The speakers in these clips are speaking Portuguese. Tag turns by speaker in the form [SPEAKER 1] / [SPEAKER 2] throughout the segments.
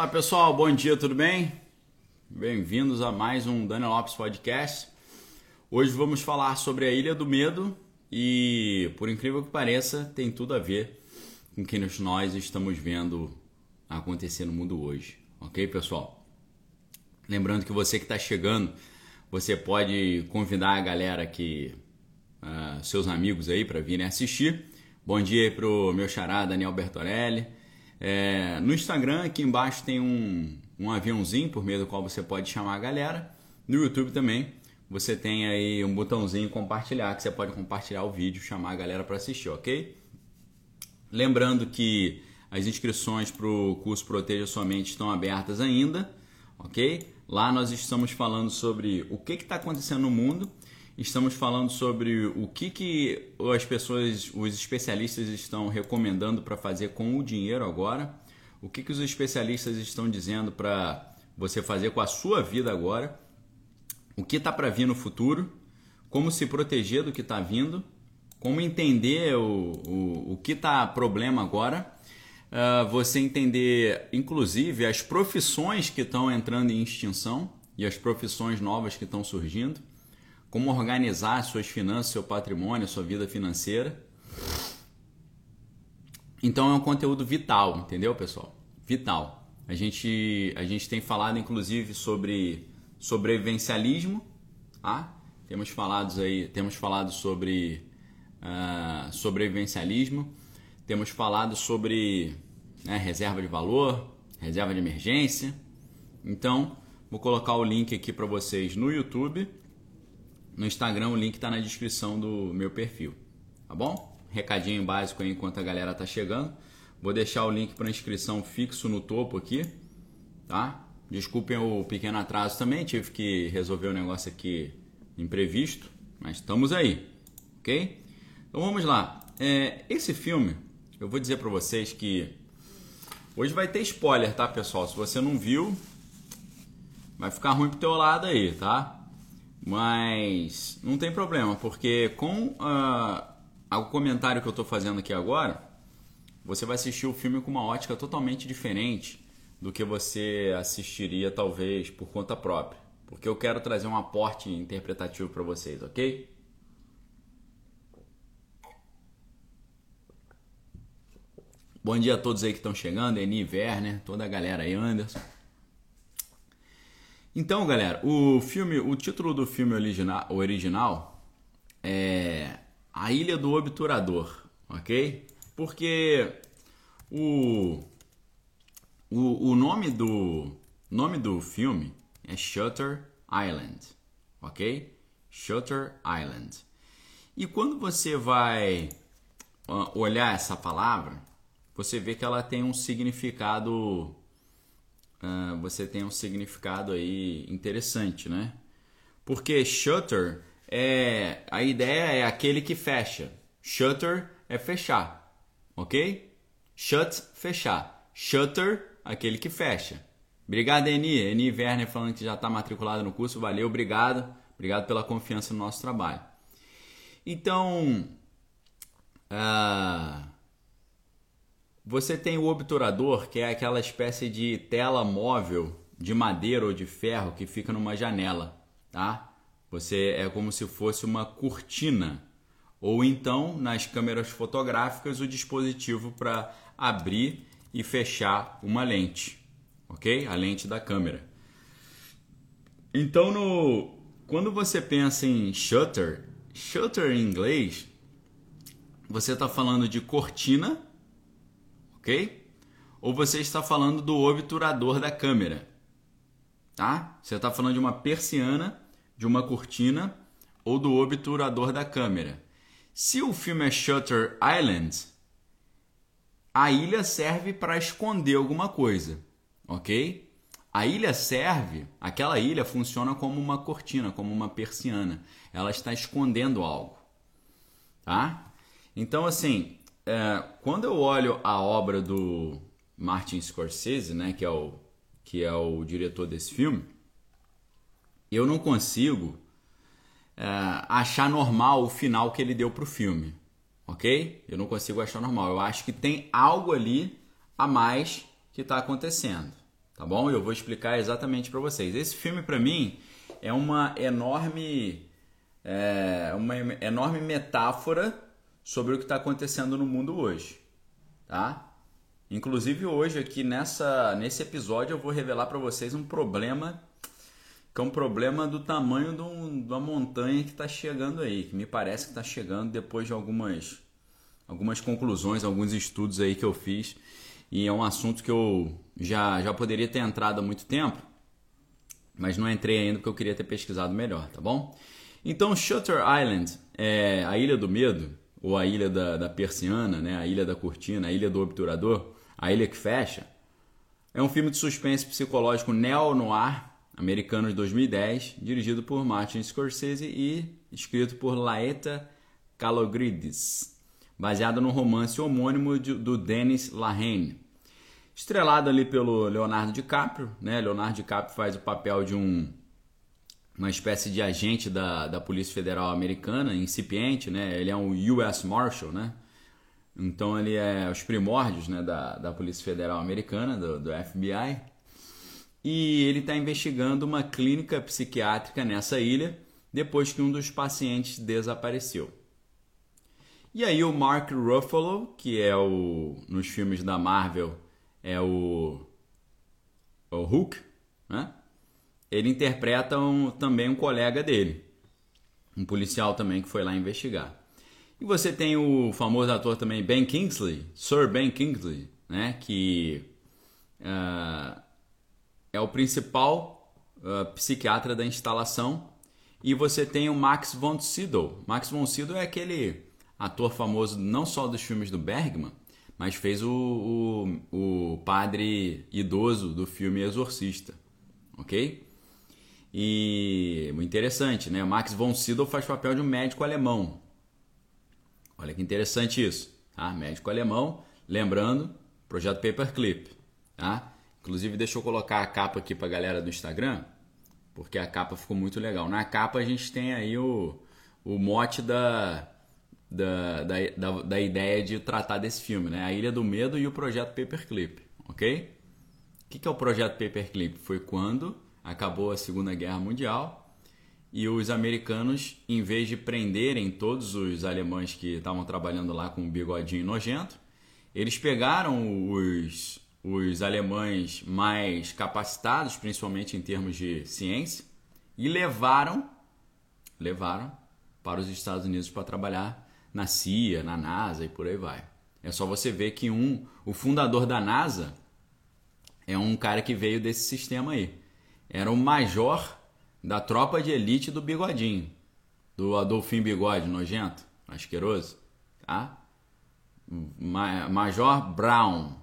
[SPEAKER 1] Olá pessoal, bom dia, tudo bem? Bem-vindos a mais um Daniel Lopes Podcast. Hoje vamos falar sobre a Ilha do Medo e, por incrível que pareça, tem tudo a ver com o que nós estamos vendo acontecer no mundo hoje, ok, pessoal? Lembrando que você que está chegando, você pode convidar a galera que uh, seus amigos aí para virem assistir. Bom dia aí pro meu xará Daniel Bertorelli. É, no Instagram, aqui embaixo tem um, um aviãozinho por meio do qual você pode chamar a galera. No YouTube também você tem aí um botãozinho compartilhar que você pode compartilhar o vídeo, chamar a galera para assistir, ok? Lembrando que as inscrições para o curso Proteja Sua Mente estão abertas ainda, ok? Lá nós estamos falando sobre o que está acontecendo no mundo Estamos falando sobre o que, que as pessoas, os especialistas estão recomendando para fazer com o dinheiro agora, o que, que os especialistas estão dizendo para você fazer com a sua vida agora, o que está para vir no futuro, como se proteger do que está vindo, como entender o, o, o que está problema agora, uh, você entender inclusive as profissões que estão entrando em extinção e as profissões novas que estão surgindo como organizar suas finanças, seu patrimônio, sua vida financeira. Então é um conteúdo vital, entendeu, pessoal? Vital. A gente, a gente tem falado inclusive sobre sobrevivencialismo, tá? Temos falado aí, temos falado sobre uh, sobrevivencialismo, temos falado sobre né, reserva de valor, reserva de emergência. Então, vou colocar o link aqui para vocês no YouTube no Instagram, o link está na descrição do meu perfil, tá bom? Recadinho básico aí enquanto a galera tá chegando. Vou deixar o link para inscrição fixo no topo aqui, tá? Desculpem o pequeno atraso também, tive que resolver o um negócio aqui imprevisto, mas estamos aí, ok? Então vamos lá. É, esse filme, eu vou dizer para vocês que hoje vai ter spoiler, tá, pessoal? Se você não viu, vai ficar ruim pro teu lado aí, tá? Mas não tem problema, porque com uh, o comentário que eu estou fazendo aqui agora, você vai assistir o filme com uma ótica totalmente diferente do que você assistiria talvez por conta própria. Porque eu quero trazer um aporte interpretativo para vocês, ok? Bom dia a todos aí que estão chegando, Eni Werner, toda a galera aí, Anderson. Então, galera, o filme, o título do filme original, original é A Ilha do Obturador, ok? Porque o, o, o nome do nome do filme é Shutter Island, ok? Shutter Island. E quando você vai olhar essa palavra, você vê que ela tem um significado uh, você tem um significado aí interessante, né? Porque shutter é a ideia é aquele que fecha. Shutter é fechar, ok? Shut fechar. Shutter aquele que fecha. Obrigado, Eni. Eni Werner falando que já está matriculado no curso. Valeu, obrigado. Obrigado pela confiança no nosso trabalho. Então, uh, você tem o obturador, que é aquela espécie de tela móvel de madeira ou de ferro que fica numa janela, tá? Você é como se fosse uma cortina ou então nas câmeras fotográficas o dispositivo para abrir e fechar uma lente, ok? A lente da câmera. Então, no, quando você pensa em shutter, shutter em inglês, você está falando de cortina ok? Ou você está falando do obturador da câmera, tá? Você está falando de uma persiana, de uma cortina ou do obturador da câmera. Se o filme é Shutter Island, a ilha serve para esconder alguma coisa, ok? A ilha serve, aquela ilha funciona como uma cortina, como uma persiana. Ela está escondendo algo, tá? Então, assim, é, quando eu olho a obra do Martin Scorsese, né, que é o que é o diretor desse filme, eu não consigo é, achar normal o final que ele deu pro filme, ok? Eu não consigo achar normal. Eu acho que tem algo ali a mais que está acontecendo, tá bom? Eu vou explicar exatamente para vocês. Esse filme para mim é uma enorme é, uma enorme metáfora sobre o que está acontecendo no mundo hoje, tá? Inclusive hoje aqui nessa nesse episódio eu vou revelar para vocês um problema que é um problema do tamanho de, um, de uma montanha que está chegando aí, que me parece que está chegando depois de algumas algumas conclusões, alguns estudos aí que eu fiz e é um assunto que eu já já poderia ter entrado há muito tempo, mas não entrei ainda porque eu queria ter pesquisado melhor, tá bom? Então Shutter Island, é a Ilha do Medo ou a Ilha da, da Persiana, né? A Ilha da Cortina, a Ilha do Obturador a Ilha que Fecha, é um filme de suspense psicológico neo-noir americano de 2010, dirigido por Martin Scorsese e escrito por Laeta Kalogridis, baseado no romance homônimo do Dennis Lehane. Estrelado ali pelo Leonardo DiCaprio, né? Leonardo DiCaprio faz o papel de um uma espécie de agente da, da Polícia Federal Americana, incipiente, né? Ele é um US Marshal, né? Então ele é os primórdios né, da, da Polícia Federal Americana, do, do FBI. E ele está investigando uma clínica psiquiátrica nessa ilha depois que um dos pacientes desapareceu. E aí o Mark Ruffalo, que é o nos filmes da Marvel é o, o Hulk, né? Ele interpreta um, também um colega dele, um policial também que foi lá investigar. E você tem o famoso ator também Ben Kingsley, Sir Ben Kingsley, né? Que uh, é o principal uh, psiquiatra da instalação. E você tem o Max von Sydow. Max von Sydow é aquele ator famoso não só dos filmes do Bergman, mas fez o, o, o padre idoso do filme Exorcista, ok? E muito interessante, né? Max von Sydow faz papel de um médico alemão, Olha que interessante isso, tá? Médico alemão, lembrando, projeto Paperclip, tá? Inclusive, deixa eu colocar a capa aqui para a galera do Instagram, porque a capa ficou muito legal. Na capa a gente tem aí o, o mote da, da, da, da, da ideia de tratar desse filme, né? A Ilha do Medo e o projeto Paperclip, ok? O que, que é o projeto Paperclip? Foi quando acabou a Segunda Guerra Mundial e os americanos, em vez de prenderem todos os alemães que estavam trabalhando lá com um bigodinho nojento, eles pegaram os, os alemães mais capacitados, principalmente em termos de ciência, e levaram, levaram para os Estados Unidos para trabalhar na CIA, na NASA e por aí vai. É só você ver que um, o fundador da NASA é um cara que veio desse sistema aí. Era o major da tropa de elite do bigodinho, do Adolfinho Bigode nojento, asqueroso, tá? Major Brown.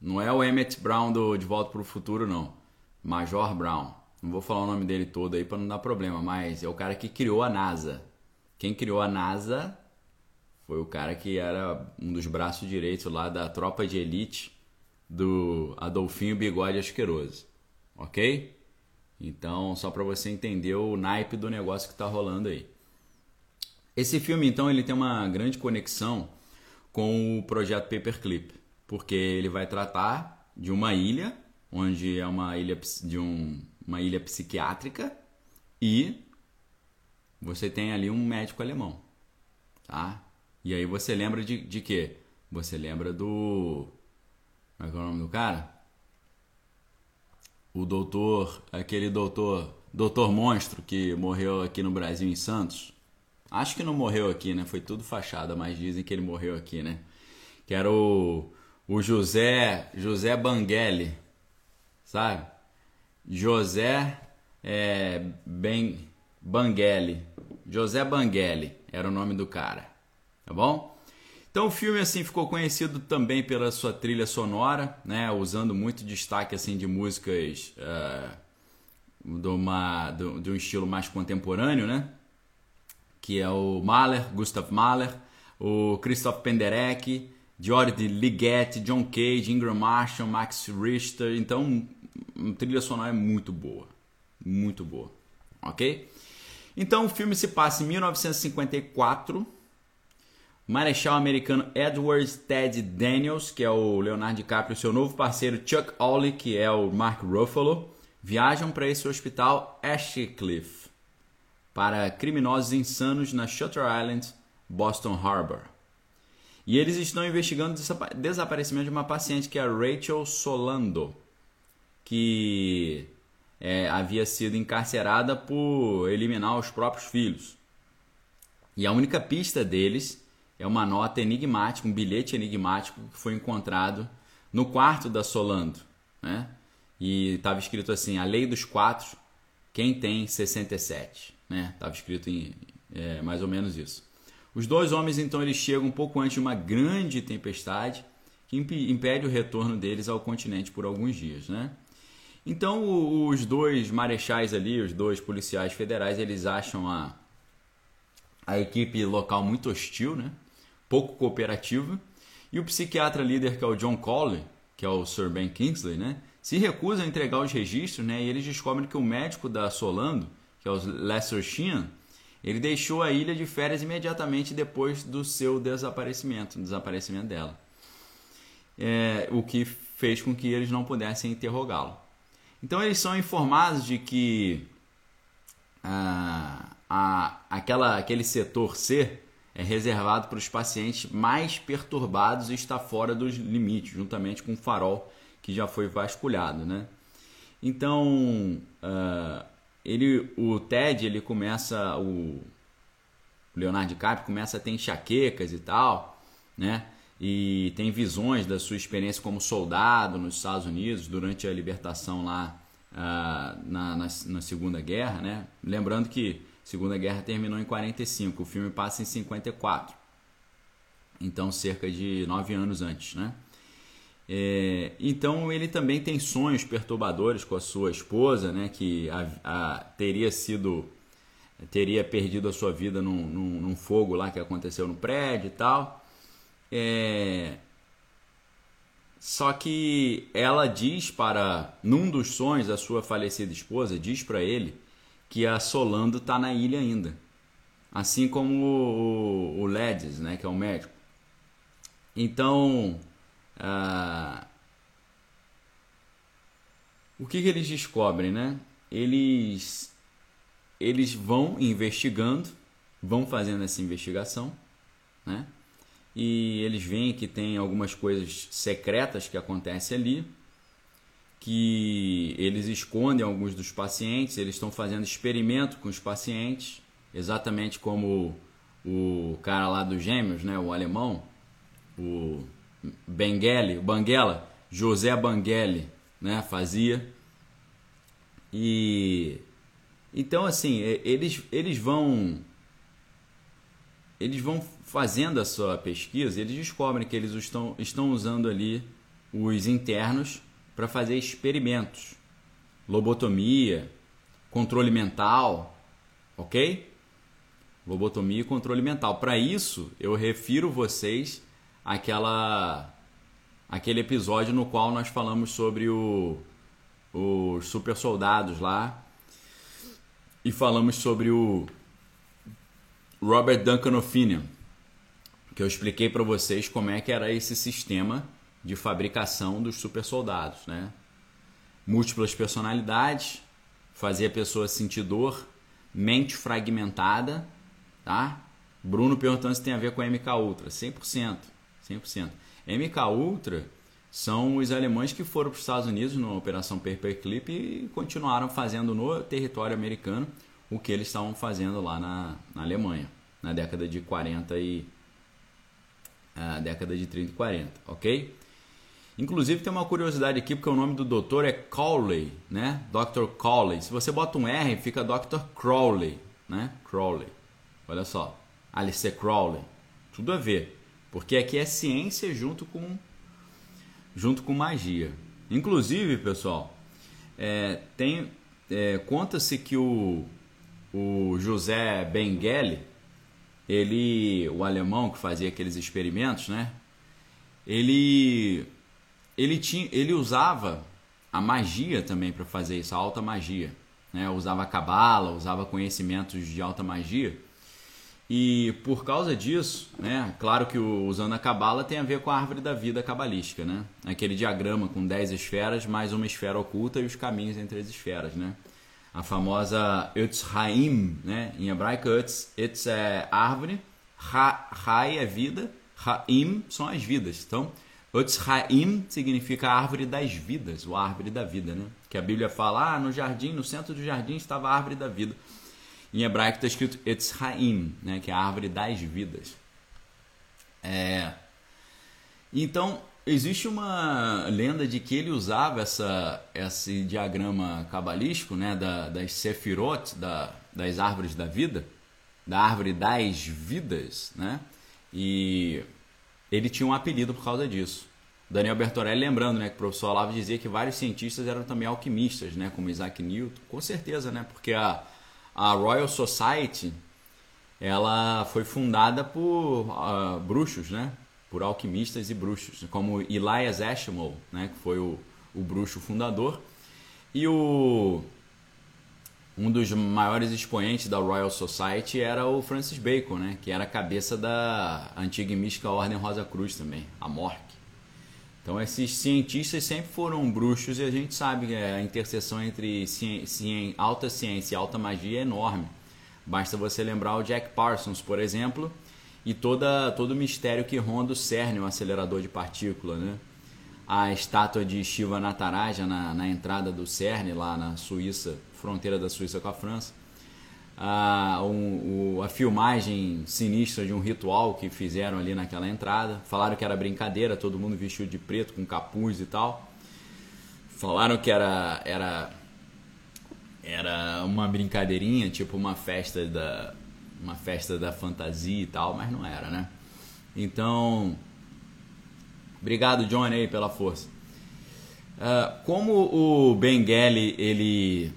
[SPEAKER 1] Não é o Emmett Brown do De Volta para o Futuro, não. Major Brown. Não vou falar o nome dele todo aí para não dar problema, mas é o cara que criou a NASA. Quem criou a NASA foi o cara que era um dos braços direitos lá da tropa de elite do Adolfinho Bigode Asqueroso. Ok? Então, só para você entender o naipe do negócio que está rolando aí. Esse filme, então, ele tem uma grande conexão com o projeto Paperclip, porque ele vai tratar de uma ilha, onde é uma ilha de um, uma ilha psiquiátrica e você tem ali um médico alemão, tá? E aí você lembra de, de quê? Você lembra do... Como é que é o nome do cara? O doutor, aquele doutor, doutor monstro que morreu aqui no Brasil em Santos. Acho que não morreu aqui, né? Foi tudo fachada, mas dizem que ele morreu aqui, né? Que era o, o José, José Banguele, sabe? José é, ben, Banguele. José Banguele era o nome do cara, tá bom? Então o filme assim ficou conhecido também pela sua trilha sonora, né, usando muito destaque assim de músicas uh, de, uma, de, de, um estilo mais contemporâneo, né, que é o Mahler, Gustav Mahler, o Christoph Penderecki, Jordi Ligeti, John Cage, Ingram Marshall, Max Richter. Então, a trilha sonora é muito boa, muito boa, ok? Então o filme se passa em 1954 Marechal americano Edward Ted Daniels, que é o Leonardo DiCaprio, seu novo parceiro Chuck Ollie, que é o Mark Ruffalo, viajam para esse hospital Ashcliffe para criminosos insanos na Shutter Island, Boston Harbor. E eles estão investigando o desaparecimento de uma paciente que é Rachel Solando, que é, havia sido encarcerada por eliminar os próprios filhos. E a única pista deles é uma nota enigmática, um bilhete enigmático que foi encontrado no quarto da Solando, né? E estava escrito assim: a lei dos quatro, quem tem 67, né? Estava escrito em é, mais ou menos isso. Os dois homens então eles chegam um pouco antes de uma grande tempestade que impede o retorno deles ao continente por alguns dias, né? Então os dois marechais ali, os dois policiais federais, eles acham a, a equipe local muito hostil, né? Pouco cooperativa, e o psiquiatra líder, que é o John Colley, que é o Sir Ben Kingsley, né, se recusa a entregar os registros, né, e eles descobrem que o médico da Solando, que é o Lester Sheehan, ele deixou a ilha de férias imediatamente depois do seu desaparecimento, desaparecimento dela. É, o que fez com que eles não pudessem interrogá-lo. Então eles são informados de que ah, a, aquela, aquele setor C é reservado para os pacientes mais perturbados e está fora dos limites, juntamente com o farol que já foi vasculhado, né? Então, uh, ele, o TED, ele começa, o Leonardo DiCaprio começa a ter enxaquecas e tal, né? E tem visões da sua experiência como soldado nos Estados Unidos durante a libertação lá uh, na, na, na Segunda Guerra, né? Lembrando que Segunda Guerra terminou em 45, o filme passa em 54. Então, cerca de nove anos antes, né? É, então, ele também tem sonhos perturbadores com a sua esposa, né? Que a, a, teria sido... Teria perdido a sua vida num, num, num fogo lá que aconteceu no prédio e tal. É, só que ela diz para, num dos sonhos, a sua falecida esposa diz para ele que a Solando está na ilha ainda. Assim como o, o, Ledes, né, que é o médico. Então, uh, o que, que eles descobrem, né? Eles, eles vão investigando, vão fazendo essa investigação, né? E eles veem que tem algumas coisas secretas que acontecem ali que eles escondem alguns dos pacientes, eles estão fazendo experimento com os pacientes, exatamente como o cara lá dos gêmeos, né, o alemão, o Benguele, o Banguela, José Banguele, né, fazia. E então assim, eles eles vão eles vão fazendo a sua pesquisa, eles descobrem que eles estão, estão usando ali os internos para fazer experimentos, lobotomia, controle mental, ok? Lobotomia e controle mental. Para isso, eu refiro vocês àquela aquele episódio no qual nós falamos sobre o, os super soldados lá e falamos sobre o Robert Duncan O'Finian, que eu expliquei para vocês como é que era esse sistema de fabricação dos super soldados, né? Múltiplas personalidades, fazer a pessoa sentir dor, mente fragmentada, tá? Bruno perguntando se tem a ver com MK Ultra, 100%, 100%. MK Ultra são os alemães que foram para os Estados Unidos na Operação Paperclip e continuaram fazendo no território americano o que eles estavam fazendo lá na, na Alemanha, na década de 40 e ah, década de 30 e 40, ok? Inclusive tem uma curiosidade aqui, porque o nome do doutor é Cowley, né? Dr. Cowley. Se você bota um R, fica Dr. Crowley, né? Crowley. Olha só. Alice Crowley. Tudo a ver. Porque aqui é ciência junto com junto com magia. Inclusive, pessoal, é, tem é, conta-se que o, o José Bengele, ele, o alemão que fazia aqueles experimentos, né? Ele ele, tinha, ele usava a magia também para fazer isso, a alta magia. Né? Usava cabala, usava conhecimentos de alta magia. E por causa disso, né, claro que usando a cabala tem a ver com a árvore da vida cabalística, né? Aquele diagrama com 10 esferas mais uma esfera oculta e os caminhos entre as esferas, né? A famosa Utz Haim, né? Em hebraico Utz é árvore, ha, Hai é vida, Haim são as vidas. Então, Haim significa árvore das vidas, ou árvore da vida, né? Que a Bíblia fala, ah, no jardim, no centro do jardim estava a árvore da vida. Em hebraico está escrito Etzraim, né, que é a árvore das vidas. É... Então, existe uma lenda de que ele usava essa, esse diagrama cabalístico né, da, das sefirot, da, das árvores da vida, da árvore das vidas, né? E ele tinha um apelido por causa disso. Daniel Bertorelli lembrando, né, que o professor Olavo dizia que vários cientistas eram também alquimistas, né, como Isaac Newton, com certeza, né, porque a, a Royal Society ela foi fundada por uh, bruxos, né? Por alquimistas e bruxos, como Elias Ashmole, né? Que foi o, o bruxo fundador. E o um dos maiores expoentes da Royal Society era o Francis Bacon, né? Que era a cabeça da antiga e mística Ordem Rosa Cruz também, a Mork. Então esses cientistas sempre foram bruxos e a gente sabe que a interseção entre ciência, alta ciência e alta magia é enorme. Basta você lembrar o Jack Parsons, por exemplo, e toda, todo o mistério que ronda o CERN, o acelerador de partícula, né? A estátua de Shiva Nataraja na, na entrada do CERN, lá na Suíça, fronteira da Suíça com a França a, um, a filmagem sinistra de um ritual que fizeram ali naquela entrada. Falaram que era brincadeira, todo mundo vestido de preto com capuz e tal. Falaram que era era era uma brincadeirinha, tipo uma festa da uma festa da fantasia e tal, mas não era, né? Então, obrigado Johnny aí pela força. Uh, como o Bengali ele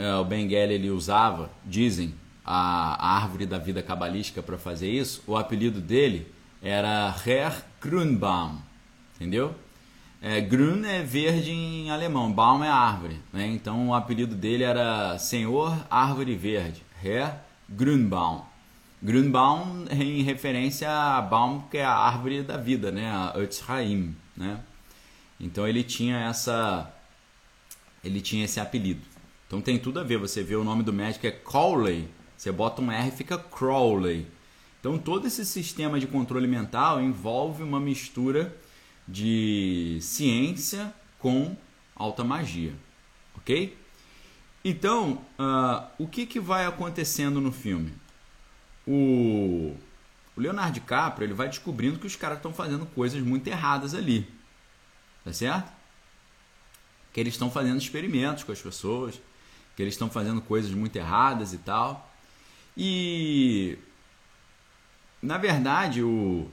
[SPEAKER 1] é, o Benguele ele usava, dizem, a, a árvore da vida cabalística para fazer isso, o apelido dele era Herr Grünbaum, entendeu? É, Grün é verde em alemão, Baum é árvore, né? então o apelido dele era Senhor Árvore Verde, Herr Grünbaum. Grünbaum em referência a Baum, que é a árvore da vida, né? a Ötzraim, né? Então ele tinha essa ele tinha esse apelido. Então tem tudo a ver. Você vê o nome do médico é Crowley. Você bota um R fica Crowley. Então todo esse sistema de controle mental envolve uma mistura de ciência com alta magia, ok? Então, uh, o que, que vai acontecendo no filme? O, o Leonardo DiCaprio ele vai descobrindo que os caras estão fazendo coisas muito erradas ali, tá certo? Que eles estão fazendo experimentos com as pessoas, que eles estão fazendo coisas muito erradas e tal. E na verdade o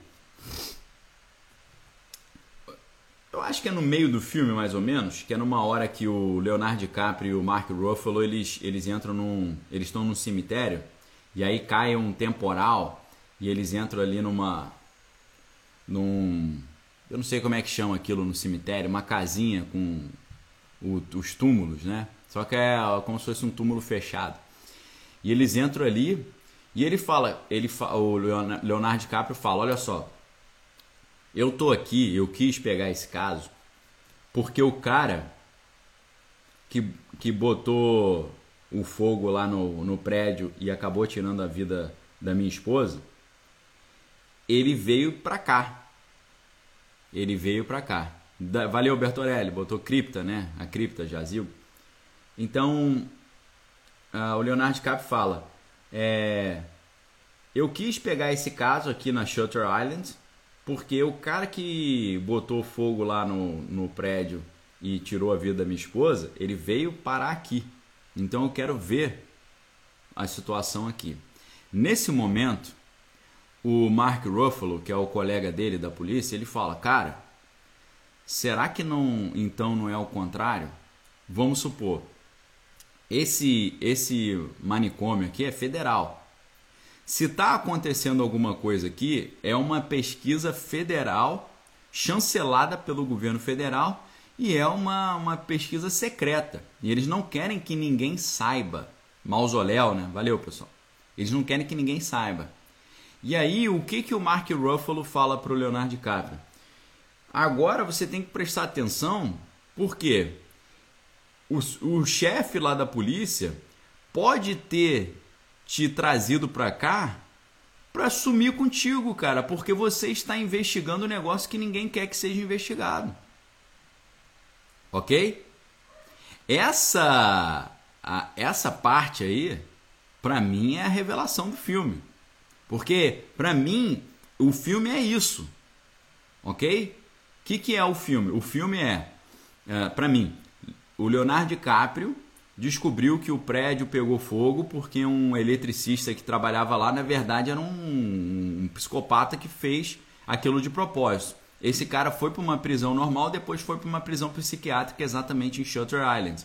[SPEAKER 1] eu acho que é no meio do filme mais ou menos, que é numa hora que o Leonardo DiCaprio e o Mark Ruffalo eles eles entram num eles estão num cemitério e aí cai um temporal e eles entram ali numa num eu não sei como é que chama aquilo no cemitério, uma casinha com o, os túmulos, né? Só que é como se fosse um túmulo fechado. E eles entram ali e ele fala, ele o Leonardo DiCaprio fala, olha só, eu tô aqui, eu quis pegar esse caso porque o cara que, que botou o fogo lá no, no prédio e acabou tirando a vida da minha esposa, ele veio pra cá. Ele veio pra cá. Valeu, Bertorelli, botou cripta, né? A cripta, jazil. Então, uh, o Leonardo DiCaprio fala: é, Eu quis pegar esse caso aqui na Shutter Island, porque o cara que botou fogo lá no, no prédio e tirou a vida da minha esposa, ele veio parar aqui. Então eu quero ver a situação aqui. Nesse momento, o Mark Ruffalo, que é o colega dele da polícia, ele fala: Cara, será que não então não é o contrário? Vamos supor, esse, esse manicômio aqui é federal. Se está acontecendo alguma coisa aqui, é uma pesquisa federal chancelada pelo governo federal e é uma, uma pesquisa secreta. E eles não querem que ninguém saiba. Mausoléu, né? Valeu, pessoal. Eles não querem que ninguém saiba. E aí, o que, que o Mark Ruffalo fala para o Leonardo DiCaprio? Agora você tem que prestar atenção, porque o, o chefe lá da polícia pode ter te trazido para cá para sumir contigo, cara, porque você está investigando um negócio que ninguém quer que seja investigado. Ok? Essa, a, essa parte aí, para mim, é a revelação do filme. Porque, para mim, o filme é isso. Ok? O que, que é o filme? O filme é, é para mim, o Leonardo DiCaprio descobriu que o prédio pegou fogo porque um eletricista que trabalhava lá, na verdade, era um, um psicopata que fez aquilo de propósito. Esse cara foi para uma prisão normal, depois foi para uma prisão psiquiátrica, exatamente em Shutter Island.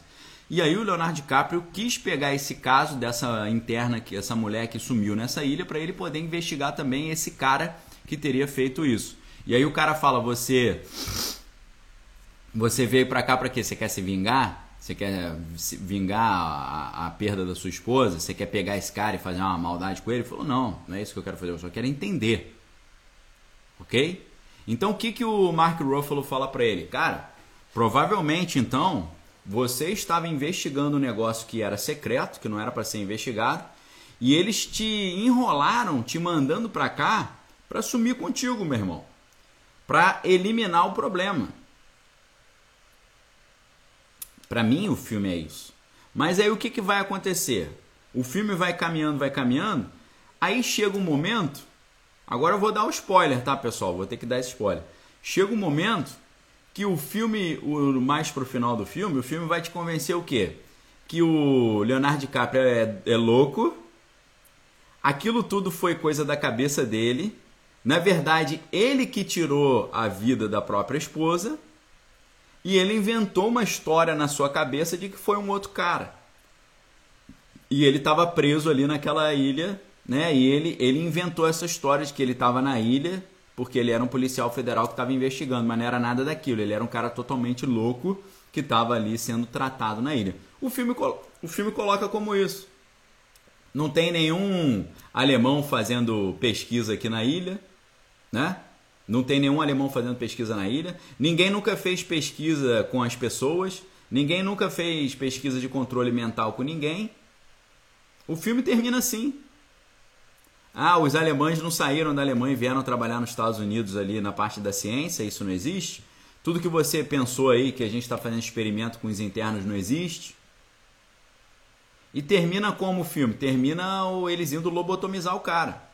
[SPEAKER 1] E aí o Leonardo DiCaprio quis pegar esse caso dessa interna, que essa mulher que sumiu nessa ilha, para ele poder investigar também esse cara que teria feito isso. E aí o cara fala: "Você você veio para cá para quê? Você quer se vingar? Você quer se vingar a, a, perda da sua esposa? Você quer pegar esse cara e fazer uma maldade com ele?" Ele falou: "Não, não é isso que eu quero fazer, eu só quero entender." OK? Então o que que o Mark Ruffalo fala para ele? Cara, provavelmente então você estava investigando um negócio que era secreto, que não era para ser investigado, e eles te enrolaram, te mandando para cá para sumir contigo, meu irmão, para eliminar o problema. Para mim, o filme é isso. Mas aí o que, que vai acontecer? O filme vai caminhando, vai caminhando, aí chega um momento. Agora eu vou dar um spoiler, tá, pessoal? Vou ter que dar esse spoiler. Chega um momento que o filme, o mais pro final do filme, o filme vai te convencer o quê? Que o Leonardo DiCaprio é, é louco, aquilo tudo foi coisa da cabeça dele. Na verdade, ele que tirou a vida da própria esposa e ele inventou uma história na sua cabeça de que foi um outro cara. E ele estava preso ali naquela ilha, né? E ele, ele inventou essa história de que ele estava na ilha porque ele era um policial federal que estava investigando, mas não era nada daquilo. Ele era um cara totalmente louco que estava ali sendo tratado na ilha. O filme, o filme coloca como isso. Não tem nenhum alemão fazendo pesquisa aqui na ilha, né? Não tem nenhum alemão fazendo pesquisa na ilha. Ninguém nunca fez pesquisa com as pessoas. Ninguém nunca fez pesquisa de controle mental com ninguém. O filme termina assim. Ah, os alemães não saíram da Alemanha e vieram trabalhar nos Estados Unidos ali na parte da ciência, isso não existe? Tudo que você pensou aí que a gente está fazendo experimento com os internos não existe? E termina como o filme? Termina eles indo lobotomizar o cara.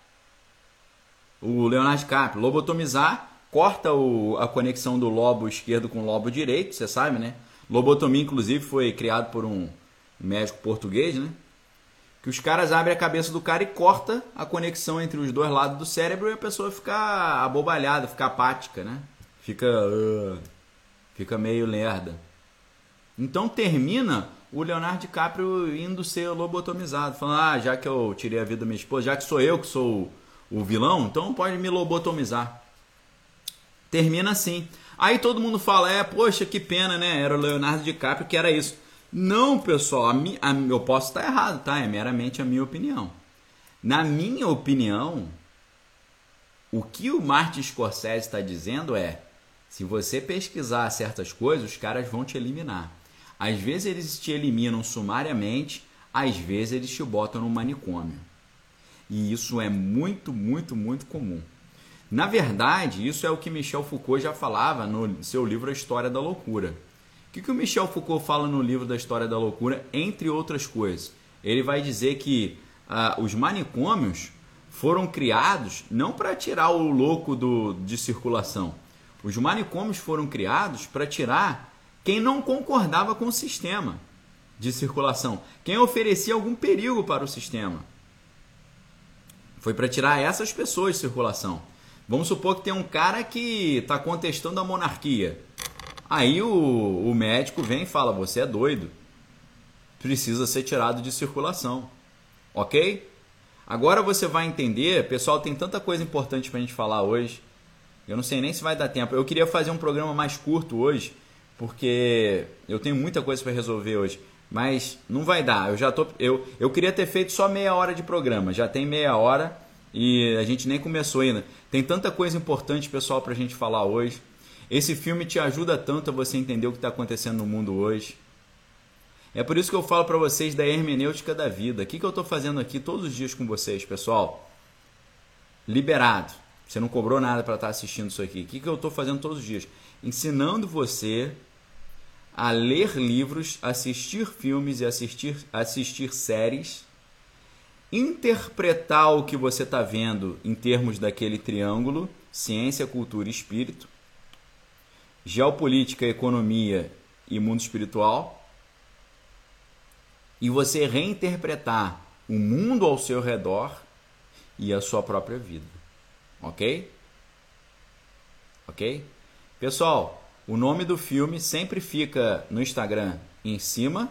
[SPEAKER 1] O Leonardo DiCaprio, lobotomizar, corta o, a conexão do lobo esquerdo com o lobo direito, você sabe, né? Lobotomia, inclusive, foi criado por um médico português, né? que os caras abrem a cabeça do cara e corta a conexão entre os dois lados do cérebro e a pessoa fica abobalhada, fica apática, né? Fica uh, fica meio lerda. Então termina o Leonardo DiCaprio indo ser lobotomizado, falando: "Ah, já que eu tirei a vida da minha esposa, já que sou eu que sou o, vilão, então pode me lobotomizar". Termina assim. Aí todo mundo fala: "É, poxa, que pena, né? Era o Leonardo DiCaprio que era isso". Não, pessoal, a mi, a, eu posso estar errado, tá? É meramente a minha opinião. Na minha opinião, o que o Martin Scorsese está dizendo é: se você pesquisar certas coisas, os caras vão te eliminar. Às vezes eles te eliminam sumariamente, às vezes eles te botam no manicômio. E isso é muito, muito, muito comum. Na verdade, isso é o que Michel Foucault já falava no seu livro A História da Loucura. O que, que o Michel Foucault fala no livro da História da Loucura, entre outras coisas? Ele vai dizer que ah, os manicômios foram criados não para tirar o louco do, de circulação. Os manicômios foram criados para tirar quem não concordava com o sistema de circulação, quem oferecia algum perigo para o sistema. Foi para tirar essas pessoas de circulação. Vamos supor que tem um cara que está contestando a monarquia. Aí o, o médico vem e fala: você é doido, precisa ser tirado de circulação, ok? Agora você vai entender, pessoal, tem tanta coisa importante para a gente falar hoje. Eu não sei nem se vai dar tempo. Eu queria fazer um programa mais curto hoje, porque eu tenho muita coisa para resolver hoje. Mas não vai dar. Eu já tô, eu, eu queria ter feito só meia hora de programa. Já tem meia hora e a gente nem começou ainda. Tem tanta coisa importante, pessoal, para a gente falar hoje. Esse filme te ajuda tanto a você entender o que está acontecendo no mundo hoje. É por isso que eu falo para vocês da hermenêutica da vida. O que, que eu estou fazendo aqui todos os dias com vocês, pessoal? Liberado. Você não cobrou nada para estar tá assistindo isso aqui. O que, que eu estou fazendo todos os dias? Ensinando você a ler livros, assistir filmes e assistir, assistir séries, interpretar o que você está vendo em termos daquele triângulo ciência, cultura e espírito, geopolítica, economia e mundo espiritual e você reinterpretar o mundo ao seu redor e a sua própria vida. Ok? Ok? Pessoal, o nome do filme sempre fica no Instagram em cima,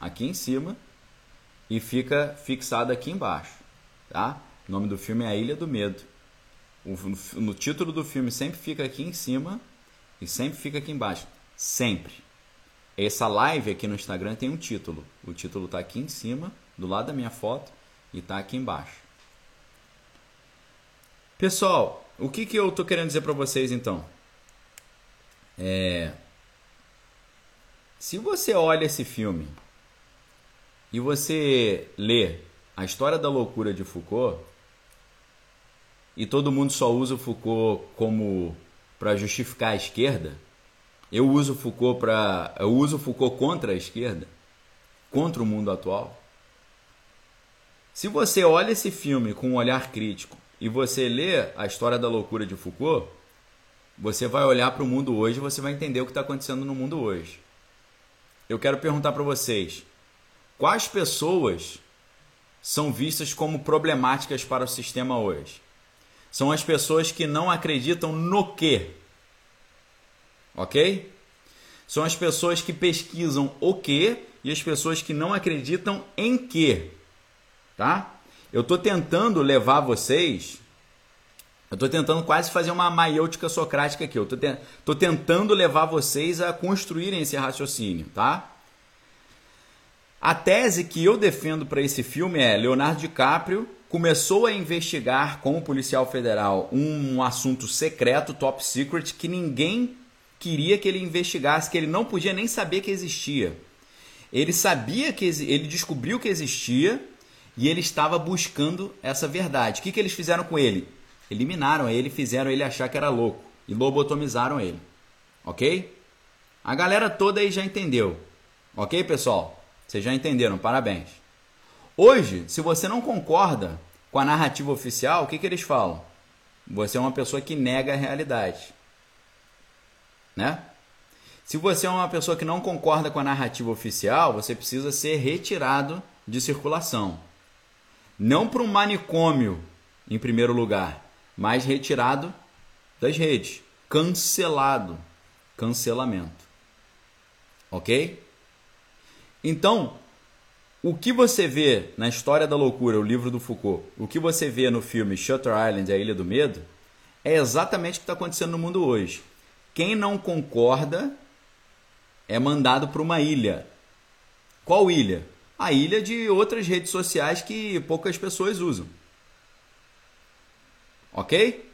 [SPEAKER 1] aqui em cima, e fica fixado aqui embaixo. Tá? O nome do filme é A Ilha do Medo. O, no título do filme sempre fica aqui em cima e sempre fica aqui embaixo. Sempre. Essa live aqui no Instagram tem um título. O título está aqui em cima, do lado da minha foto, e está aqui embaixo. Pessoal, o que, que eu estou querendo dizer para vocês então? É... Se você olha esse filme e você lê a história da loucura de Foucault, e todo mundo só usa o Foucault como para justificar a esquerda, eu uso Foucault para eu uso Foucault contra a esquerda, contra o mundo atual. Se você olha esse filme com um olhar crítico e você lê a história da loucura de Foucault, você vai olhar para o mundo hoje e você vai entender o que está acontecendo no mundo hoje. Eu quero perguntar para vocês: quais pessoas são vistas como problemáticas para o sistema hoje? São as pessoas que não acreditam no quê? ok? São as pessoas que pesquisam o que e as pessoas que não acreditam em que, tá? Eu estou tentando levar vocês, eu estou tentando quase fazer uma maiêutica socrática aqui. Eu estou te, tentando levar vocês a construírem esse raciocínio, tá? A tese que eu defendo para esse filme é Leonardo DiCaprio começou a investigar como policial federal um assunto secreto, top secret, que ninguém queria que ele investigasse, que ele não podia nem saber que existia. Ele sabia que ele descobriu que existia e ele estava buscando essa verdade. O que, que eles fizeram com ele? Eliminaram ele, fizeram ele achar que era louco e lobotomizaram ele. Ok? A galera toda aí já entendeu. Ok, pessoal? Vocês já entenderam, parabéns. Hoje, se você não concorda com a narrativa oficial, o que, que eles falam? Você é uma pessoa que nega a realidade né? Se você é uma pessoa que não concorda com a narrativa oficial, você precisa ser retirado de circulação. Não para um manicômio, em primeiro lugar, mas retirado das redes. Cancelado. Cancelamento. Ok? Então, o que você vê na História da Loucura, o livro do Foucault, o que você vê no filme Shutter Island, A Ilha do Medo, é exatamente o que está acontecendo no mundo hoje. Quem não concorda é mandado para uma ilha. Qual ilha? A ilha de outras redes sociais que poucas pessoas usam. Ok?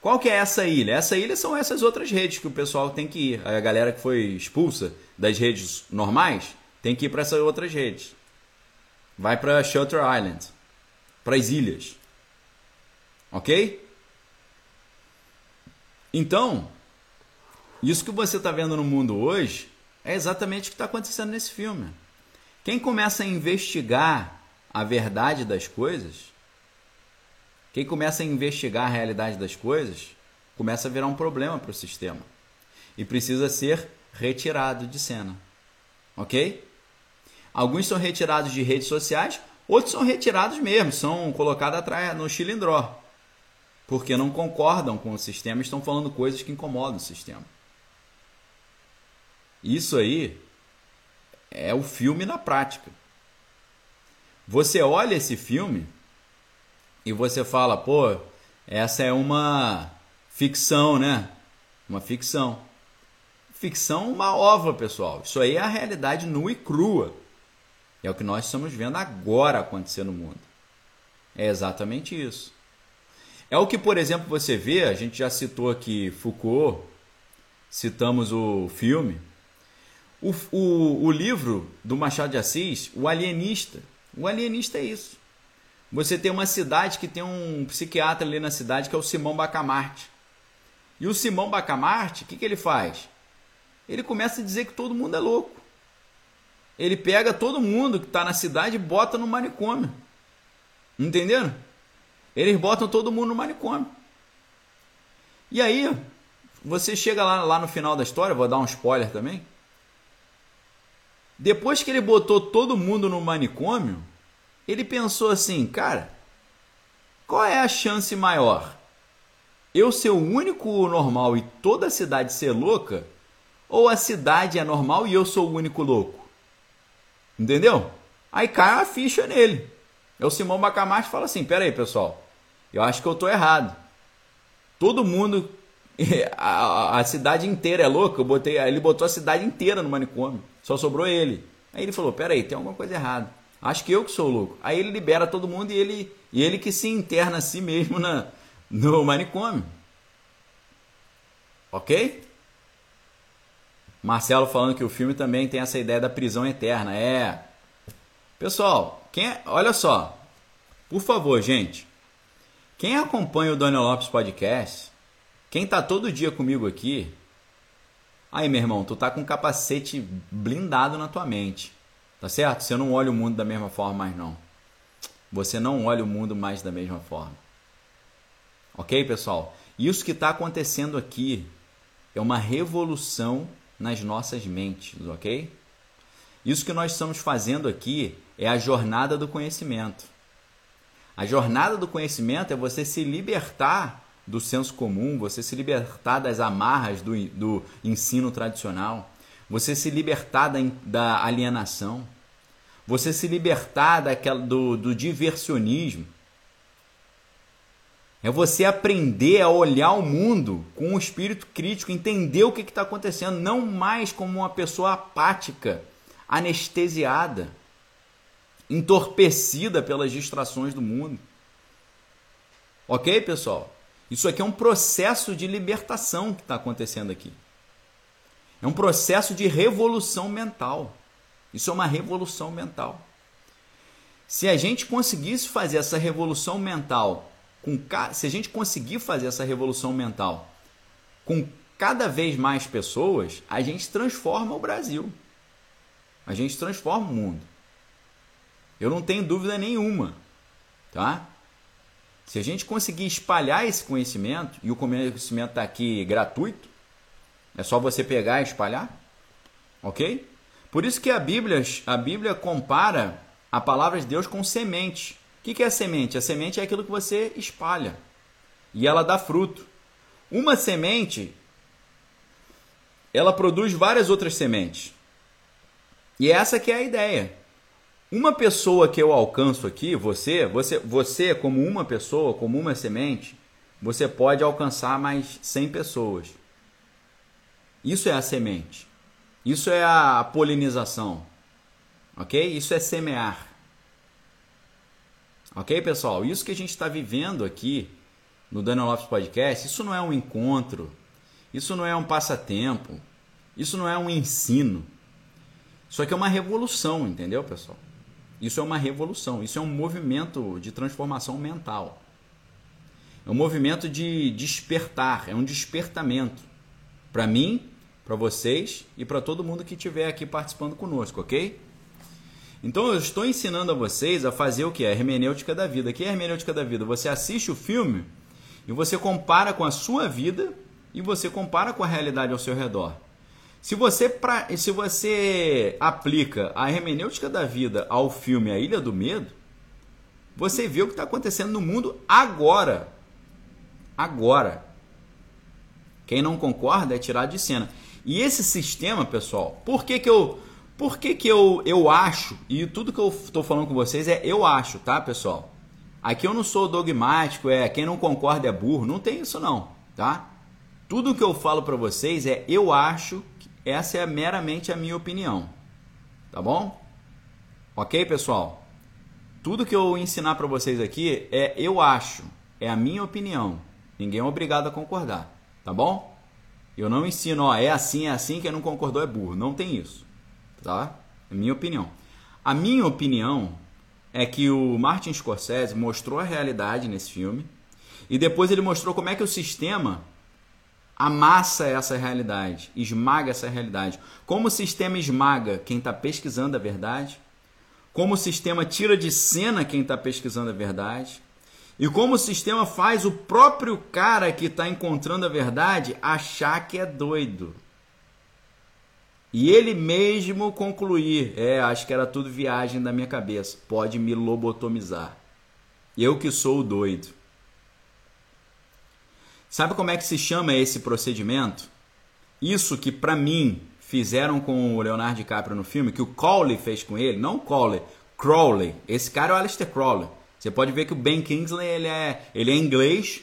[SPEAKER 1] Qual que é essa ilha? Essa ilha são essas outras redes que o pessoal tem que ir. A galera que foi expulsa das redes normais tem que ir para essas outras redes. Vai para Shelter Island, para as ilhas. Ok? Então, isso que você está vendo no mundo hoje é exatamente o que está acontecendo nesse filme. Quem começa a investigar a verdade das coisas, quem começa a investigar a realidade das coisas, começa a virar um problema para o sistema e precisa ser retirado de cena. Ok? Alguns são retirados de redes sociais, outros são retirados mesmo, são colocados atrás no chilindró, porque não concordam com o sistema, estão falando coisas que incomodam o sistema. Isso aí é o filme na prática. Você olha esse filme e você fala, pô, essa é uma ficção, né? Uma ficção. Ficção uma ova, pessoal. Isso aí é a realidade nua e crua. É o que nós estamos vendo agora acontecer no mundo. É exatamente isso. É o que, por exemplo, você vê, a gente já citou aqui Foucault, citamos o filme, o, o, o livro do Machado de Assis, O Alienista. O alienista é isso. Você tem uma cidade que tem um psiquiatra ali na cidade que é o Simão Bacamarte. E o Simão Bacamarte, o que, que ele faz? Ele começa a dizer que todo mundo é louco. Ele pega todo mundo que está na cidade e bota no manicômio. Entenderam? Eles botam todo mundo no manicômio. E aí, você chega lá, lá no final da história, vou dar um spoiler também. Depois que ele botou todo mundo no manicômio, ele pensou assim, cara, qual é a chance maior? Eu ser o único normal e toda a cidade ser louca? Ou a cidade é normal e eu sou o único louco? Entendeu? Aí cai a ficha nele. É o Simão Bacamarte fala assim: pera aí, pessoal, eu acho que eu tô errado. Todo mundo, a, a cidade inteira é louca. Eu botei, ele botou a cidade inteira no manicômio. Só sobrou ele. Aí ele falou: pera aí, tem alguma coisa errada. Acho que eu que sou louco. Aí ele libera todo mundo e ele, e ele que se interna a si mesmo na, no manicômio. Ok? Marcelo falando que o filme também tem essa ideia da prisão eterna. É. Pessoal, quem é, olha só. Por favor, gente. Quem acompanha o Daniel Lopes Podcast, quem tá todo dia comigo aqui, aí, meu irmão, tu tá com um capacete blindado na tua mente. Tá certo? Você não olha o mundo da mesma forma mais não. Você não olha o mundo mais da mesma forma. OK, pessoal? Isso que está acontecendo aqui é uma revolução nas nossas mentes, ok? Isso que nós estamos fazendo aqui é a jornada do conhecimento. A jornada do conhecimento é você se libertar do senso comum, você se libertar das amarras do, do ensino tradicional, você se libertar da, da alienação, você se libertar daquela, do, do diversionismo é você aprender a olhar o mundo com um espírito crítico, entender o que está acontecendo, não mais como uma pessoa apática, anestesiada, entorpecida pelas distrações do mundo. Ok, pessoal? Isso aqui é um processo de libertação que está acontecendo aqui. É um processo de revolução mental. Isso é uma revolução mental. Se a gente conseguisse fazer essa revolução mental com se a gente conseguir fazer essa revolução mental com cada vez mais pessoas, a gente transforma o Brasil. A gente transforma o mundo. Eu não tenho dúvida nenhuma, tá? Se a gente conseguir espalhar esse conhecimento, e o conhecimento está aqui gratuito, é só você pegar e espalhar, ok? Por isso que a Bíblia, a Bíblia compara a palavra de Deus com semente. O que, é a semente? A semente é aquilo que você espalha e ela dá fruto. Uma semente, ela produz várias outras sementes. E essa que é a ideia. Uma pessoa que eu alcanço aqui, você, você, você como uma pessoa, como uma semente, você pode alcançar mais 100 pessoas. Isso é a semente. Isso é a polinização. OK? Isso é semear. Ok, pessoal? Isso que a gente está vivendo aqui no Daniel Lopes Podcast, isso não é um encontro, isso não é um passatempo, isso não é um ensino. Isso aqui é uma revolução, entendeu, pessoal? Isso é uma revolução, isso é um movimento de transformação mental. É um movimento de despertar, é um despertamento. Para mim, para vocês e para todo mundo que estiver aqui participando conosco, ok? Então eu estou ensinando a vocês a fazer o que? A hermenêutica da vida. O que é a hermenêutica da vida? Você assiste o filme e você compara com a sua vida e você compara com a realidade ao seu redor. Se você, pra, se você aplica a hermenêutica da vida ao filme A Ilha do Medo, você vê o que está acontecendo no mundo agora. Agora. Quem não concorda é tirado de cena. E esse sistema, pessoal, por que, que eu por que, que eu, eu acho, e tudo que eu estou falando com vocês é eu acho, tá, pessoal? Aqui eu não sou dogmático, é quem não concorda é burro, não tem isso não, tá? Tudo que eu falo para vocês é eu acho, essa é meramente a minha opinião, tá bom? Ok, pessoal? Tudo que eu ensinar para vocês aqui é eu acho, é a minha opinião. Ninguém é obrigado a concordar, tá bom? Eu não ensino, ó, é assim, é assim, quem não concordou é burro. Não tem isso, tá? É minha opinião. A minha opinião é que o Martin Scorsese mostrou a realidade nesse filme e depois ele mostrou como é que o sistema amassa essa realidade, esmaga essa realidade. Como o sistema esmaga quem está pesquisando a verdade, como o sistema tira de cena quem está pesquisando a verdade, e como o sistema faz o próprio cara que está encontrando a verdade achar que é doido. E ele mesmo concluir, é, acho que era tudo viagem da minha cabeça, pode me lobotomizar. Eu que sou o doido. Sabe como é que se chama esse procedimento? Isso que para mim fizeram com o Leonardo DiCaprio no filme, que o Crowley fez com ele, não Crowley, Crowley. Esse cara é o Alistair Crowley. Você pode ver que o Ben Kingsley ele é, ele é inglês,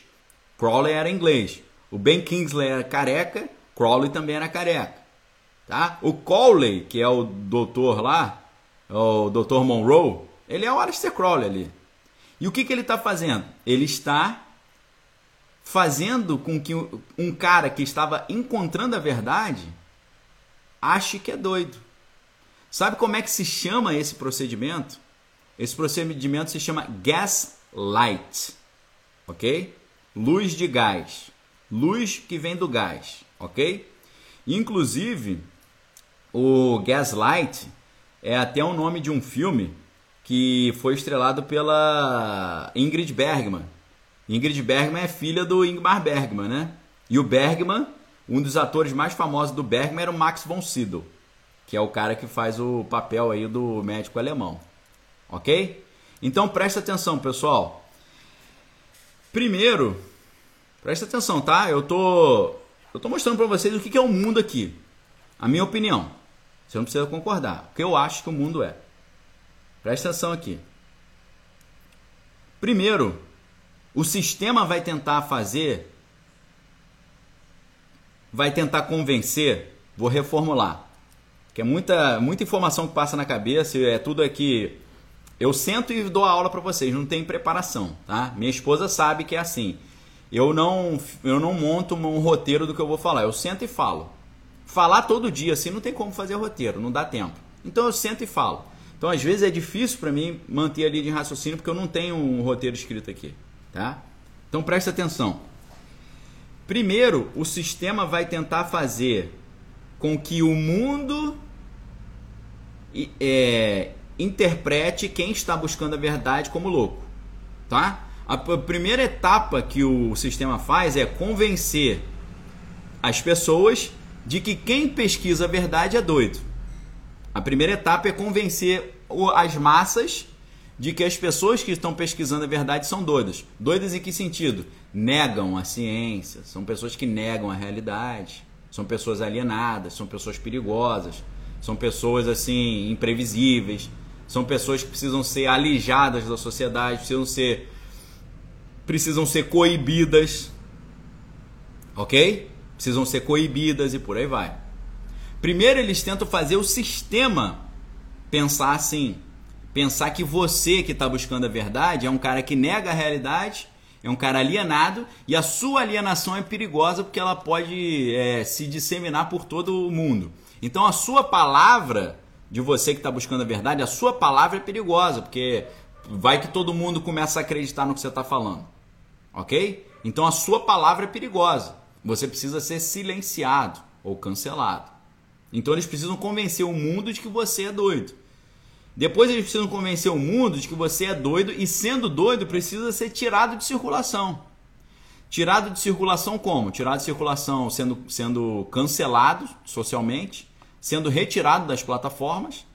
[SPEAKER 1] Crowley era inglês. O Ben Kingsley era careca, Crowley também era careca. Tá? O Crowley, que é o doutor lá, o doutor Monroe, ele é o Alistair Crowley ali. E o que, que ele está fazendo? Ele está fazendo com que um cara que estava encontrando a verdade ache que é doido. Sabe como é que se chama esse procedimento? Esse procedimento se chama gaslight, ok? Luz de gás, luz que vem do gás, ok? Inclusive, o Gaslight é até o nome de um filme que foi estrelado pela Ingrid Bergman, Ingrid Bergman é filha do Ingmar Bergman, né? E o Bergman, um dos atores mais famosos do Bergman era o Max von Sydow, que é o cara que faz o papel aí do médico alemão. Ok? Então presta atenção, pessoal. Primeiro, presta atenção, tá? Eu tô, eu tô mostrando para vocês o que é o mundo aqui. A minha opinião. Você não precisa concordar. O que eu acho que o mundo é. Presta atenção aqui. Primeiro, o sistema vai tentar fazer, vai tentar convencer, vou reformular, que é muita, muita informação que passa na cabeça, é tudo aqui. Eu sento e dou a aula para vocês, não tem preparação, tá? Minha esposa sabe que é assim. Eu não, eu não monto um roteiro do que eu vou falar, eu sento e falo. Falar todo dia assim não tem como fazer roteiro, não dá tempo. Então eu sento e falo. Então às vezes é difícil para mim manter a linha de raciocínio porque eu não tenho um roteiro escrito aqui. Tá? Então preste atenção. Primeiro, o sistema vai tentar fazer com que o mundo é, interprete quem está buscando a verdade como louco. Tá? A primeira etapa que o sistema faz é convencer as pessoas de que quem pesquisa a verdade é doido. A primeira etapa é convencer as massas de que as pessoas que estão pesquisando a verdade são doidas. Doidas em que sentido? Negam a ciência, são pessoas que negam a realidade, são pessoas alienadas, são pessoas perigosas, são pessoas assim imprevisíveis, são pessoas que precisam ser alijadas da sociedade, precisam ser precisam ser coibidas. OK? Precisam ser coibidas e por aí vai. Primeiro eles tentam fazer o sistema pensar assim: pensar que você que está buscando a verdade é um cara que nega a realidade, é um cara alienado e a sua alienação é perigosa porque ela pode é, se disseminar por todo o mundo. Então a sua palavra de você que está buscando a verdade, a sua palavra é perigosa porque vai que todo mundo começa a acreditar no que você está falando, ok? Então a sua palavra é perigosa. Você precisa ser silenciado ou cancelado. Então eles precisam convencer o mundo de que você é doido. Depois eles precisam convencer o mundo de que você é doido e, sendo doido, precisa ser tirado de circulação. Tirado de circulação como? Tirado de circulação sendo, sendo cancelado socialmente, sendo retirado das plataformas,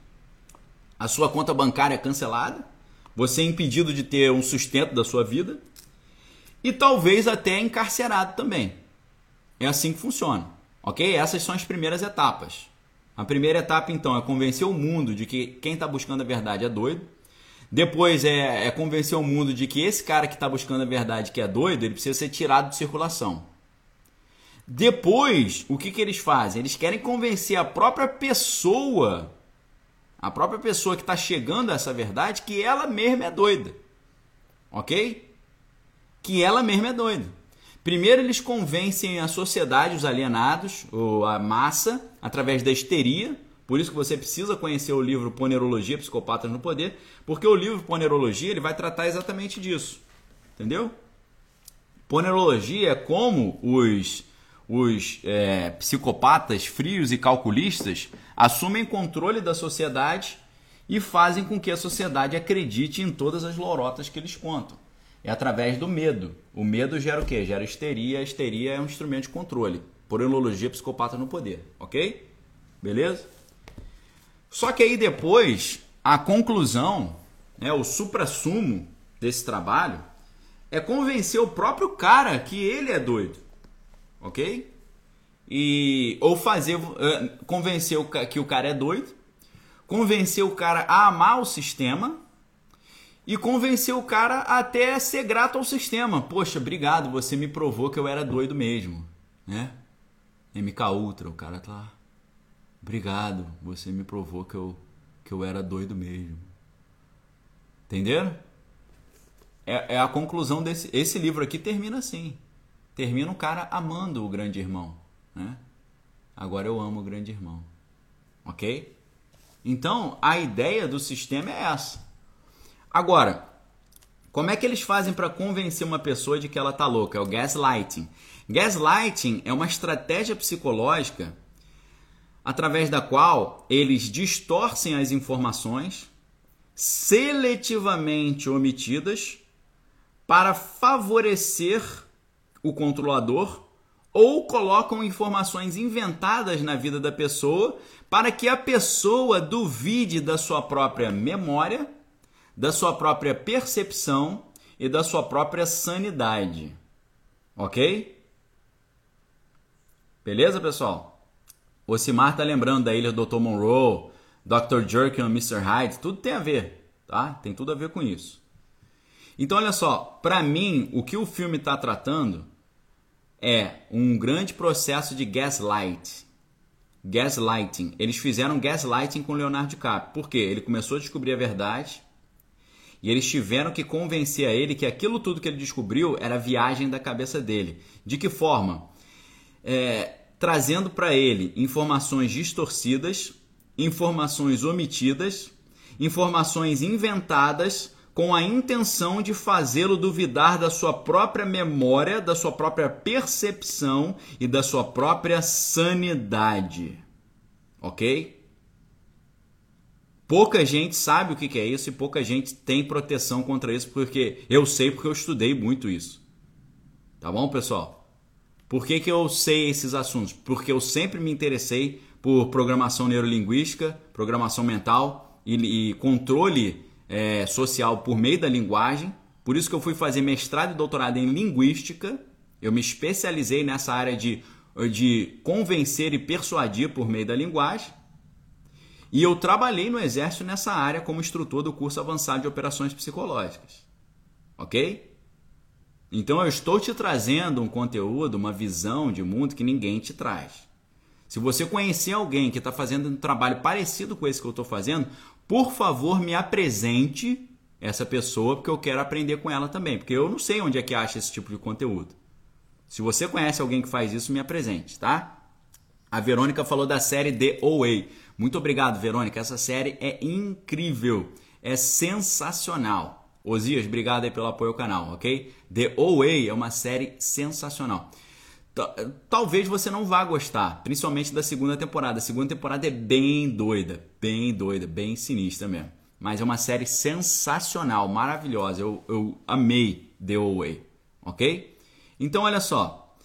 [SPEAKER 1] a sua conta bancária cancelada, você é impedido de ter um sustento da sua vida e talvez até encarcerado também. É assim que funciona, ok? Essas são as primeiras etapas. A primeira etapa, então, é convencer o mundo de que quem está buscando a verdade é doido. Depois é, é, convencer o mundo de que esse cara que está buscando a verdade, que é doido, ele precisa ser tirado de circulação. Depois, o que, que eles fazem? Eles querem convencer a própria pessoa a própria pessoa que está chegando a essa verdade, que ela mesma é doida. Ok? Que ela mesma é doida. Primeiro, eles convencem a sociedade, os alienados, ou a massa, através da histeria. Por isso que você precisa conhecer o livro Ponerologia, Psicopatas no Poder, porque o livro Ponerologia ele vai tratar exatamente disso. Entendeu? Ponerologia é como os, os é, psicopatas frios e calculistas assumem controle da sociedade e fazem com que a sociedade acredite em todas as lorotas que eles contam. É através do medo. O medo gera o quê? Gera histeria. A histeria é um instrumento de controle. Ponerologia, psicopata no poder. Ok? Beleza? Só que aí depois, a conclusão, né, o supra-sumo desse trabalho é convencer o próprio cara que ele é doido. Ok? E, ou fazer, uh, convencer o, que o cara é doido, convencer o cara a amar o sistema e convencer o cara até ser grato ao sistema. Poxa, obrigado, você me provou que eu era doido mesmo, né? MK Ultra, o cara tá. Obrigado, você me provou que eu, que eu era doido mesmo. Entenderam? É, é a conclusão desse. Esse livro aqui termina assim. Termina o cara amando o grande irmão. Né? Agora eu amo o grande irmão. Ok? Então, a ideia do sistema é essa. Agora, como é que eles fazem para convencer uma pessoa de que ela tá louca? É o gaslighting. Gaslighting é uma estratégia psicológica através da qual eles distorcem as informações seletivamente omitidas para favorecer o controlador ou colocam informações inventadas na vida da pessoa para que a pessoa duvide da sua própria memória, da sua própria percepção e da sua própria sanidade. Ok? Beleza, pessoal? O Simar tá lembrando da ilha do Dr. Monroe, Dr. Jerkin, Mr. Hyde, tudo tem a ver, tá? Tem tudo a ver com isso. Então, olha só, para mim, o que o filme está tratando é um grande processo de gaslight. Gaslighting. Eles fizeram gaslighting com Leonardo DiCaprio. Por quê? Ele começou a descobrir a verdade e eles tiveram que convencer a ele que aquilo tudo que ele descobriu era viagem da cabeça dele. De que forma? É, trazendo para ele informações distorcidas, informações omitidas, informações inventadas com a intenção de fazê-lo duvidar da sua própria memória, da sua própria percepção e da sua própria sanidade. Ok? Pouca gente sabe o que é isso e pouca gente tem proteção contra isso, porque eu sei porque eu estudei muito isso. Tá bom, pessoal? Por que, que eu sei esses assuntos? Porque eu sempre me interessei por programação neurolinguística, programação mental e, e controle é, social por meio da linguagem. Por isso que eu fui fazer mestrado e doutorado em linguística. Eu me especializei nessa área de, de convencer e persuadir por meio da linguagem. E eu trabalhei no Exército nessa área como instrutor do curso avançado de operações psicológicas. Ok? Então eu estou te trazendo um conteúdo, uma visão de mundo que ninguém te traz. Se você conhecer alguém que está fazendo um trabalho parecido com esse que eu estou fazendo, por favor, me apresente essa pessoa, porque eu quero aprender com ela também, porque eu não sei onde é que acha esse tipo de conteúdo. Se você conhece alguém que faz isso, me apresente, tá? A Verônica falou da série The OA. Muito obrigado, Verônica. Essa série é incrível, é sensacional. Osias, obrigado aí pelo apoio ao canal, ok? The OA é uma série sensacional. Talvez você não vá gostar, principalmente da segunda temporada. A segunda temporada é bem doida, bem doida, bem sinistra mesmo. Mas é uma série sensacional, maravilhosa. Eu, eu amei The Away, ok? Então, olha só.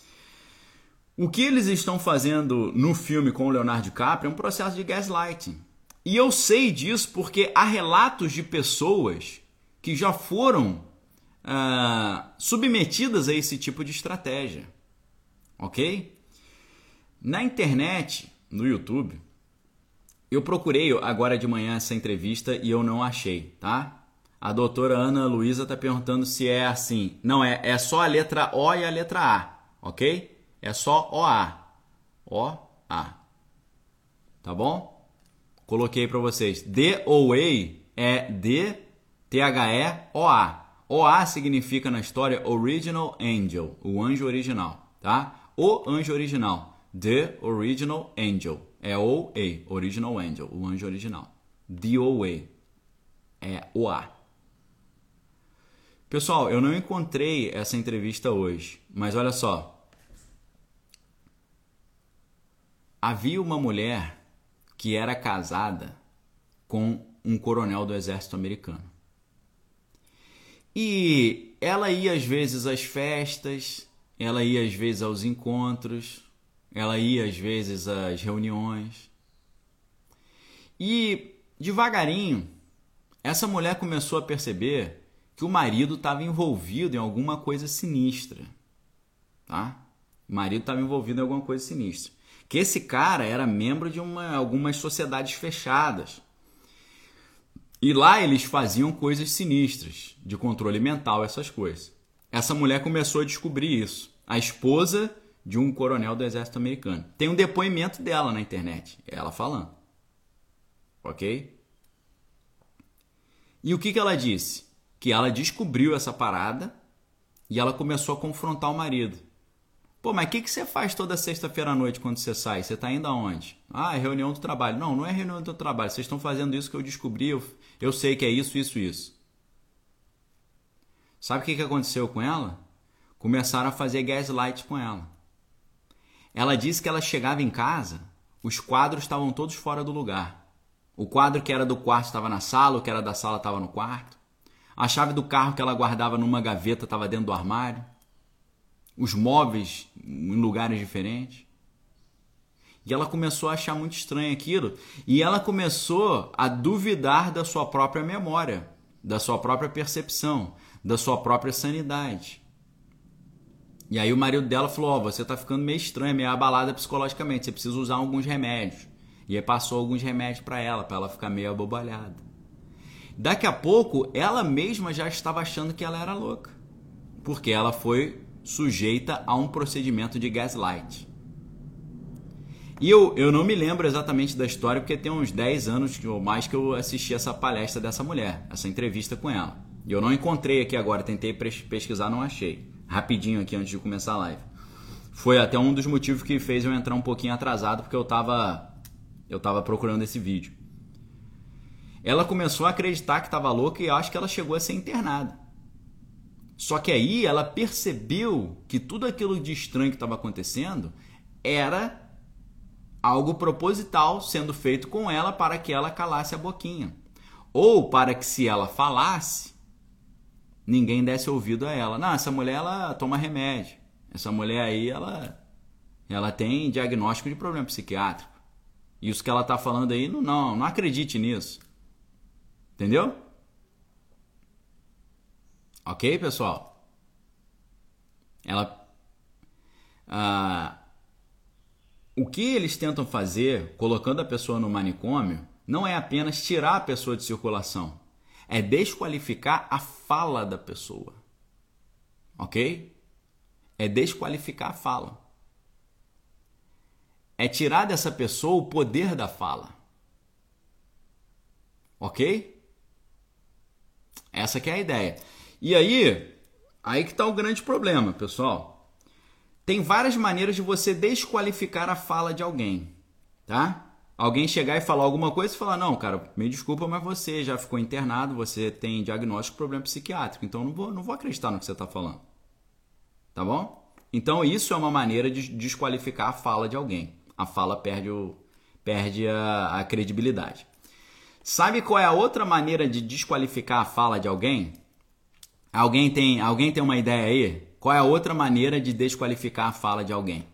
[SPEAKER 1] O que eles estão fazendo no filme com o Leonardo DiCaprio é um processo de gaslighting. E eu sei disso porque há relatos de pessoas que já foram ah, submetidas a esse tipo de estratégia ok? Na internet, no YouTube, eu procurei agora de manhã essa entrevista e eu não achei, tá? A doutora Ana Luísa está perguntando se é assim. Não, é, é só a letra O e a letra A, ok? É só OA. O-A. Tá bom? coloquei para vocês. DOA é D-T-H-E-O-A. OA significa na história Original Angel, o anjo original, tá? O anjo original. The Original Angel. É O-A, Original Angel, o anjo original. DOA. É OA. Pessoal, eu não encontrei essa entrevista hoje, mas olha só. Havia uma mulher que era casada com um coronel do exército americano. E ela ia às vezes às festas, ela ia às vezes aos encontros, ela ia às vezes às reuniões. E devagarinho, essa mulher começou a perceber que o marido estava envolvido em alguma coisa sinistra. Tá? O marido estava envolvido em alguma coisa sinistra que esse cara era membro de uma, algumas sociedades fechadas. E lá eles faziam coisas sinistras, de controle mental, essas coisas. Essa mulher começou a descobrir isso. A esposa de um coronel do exército americano. Tem um depoimento dela na internet, ela falando. Ok? E o que, que ela disse? Que ela descobriu essa parada e ela começou a confrontar o marido. Pô, mas o que, que você faz toda sexta-feira à noite quando você sai? Você está indo aonde? Ah, é reunião do trabalho. Não, não é reunião do trabalho. Vocês estão fazendo isso que eu descobri. Eu, eu sei que é isso, isso, isso. Sabe o que, que aconteceu com ela? Começaram a fazer gaslight com ela. Ela disse que ela chegava em casa, os quadros estavam todos fora do lugar. O quadro que era do quarto estava na sala, o que era da sala estava no quarto. A chave do carro que ela guardava numa gaveta estava dentro do armário os móveis em lugares diferentes. E ela começou a achar muito estranho aquilo. E ela começou a duvidar da sua própria memória, da sua própria percepção, da sua própria sanidade. E aí o marido dela falou: Ó, oh, você tá ficando meio estranha, meio abalada psicologicamente, você precisa usar alguns remédios. E aí passou alguns remédios para ela, para ela ficar meio abobalhada. Daqui a pouco, ela mesma já estava achando que ela era louca. Porque ela foi sujeita a um procedimento de gaslight. E eu, eu não me lembro exatamente da história, porque tem uns 10 anos ou mais que eu assisti essa palestra dessa mulher, essa entrevista com ela. Eu não encontrei aqui agora, tentei pesquisar, não achei. Rapidinho aqui antes de começar a live. Foi até um dos motivos que fez eu entrar um pouquinho atrasado, porque eu estava eu tava procurando esse vídeo. Ela começou a acreditar que estava louca e acho que ela chegou a ser internada. Só que aí ela percebeu que tudo aquilo de estranho que estava acontecendo era algo proposital sendo feito com ela para que ela calasse a boquinha. Ou para que se ela falasse, ninguém desse ouvido a ela. Não, essa mulher ela toma remédio. Essa mulher aí ela ela tem diagnóstico de problema psiquiátrico. Isso que ela está falando aí, não, não, não acredite nisso. Entendeu? Ok, pessoal? Ela. Ah, o que eles tentam fazer, colocando a pessoa no manicômio, não é apenas tirar a pessoa de circulação, é desqualificar a fala da pessoa. Ok? É desqualificar a fala. É tirar dessa pessoa o poder da fala. Ok? Essa que é a ideia. E aí, aí que está o grande problema, pessoal. Tem várias maneiras de você desqualificar a fala de alguém, tá? Alguém chegar e falar alguma coisa e falar: Não, cara, me desculpa, mas você já ficou internado, você tem diagnóstico de problema psiquiátrico, então não vou, não vou acreditar no que você está falando. Tá bom? Então, isso é uma maneira de desqualificar a fala de alguém. A fala perde, o, perde a, a credibilidade. Sabe qual é a outra maneira de desqualificar a fala de alguém? Alguém tem, alguém tem uma ideia aí? Qual é a outra maneira de desqualificar a fala de alguém?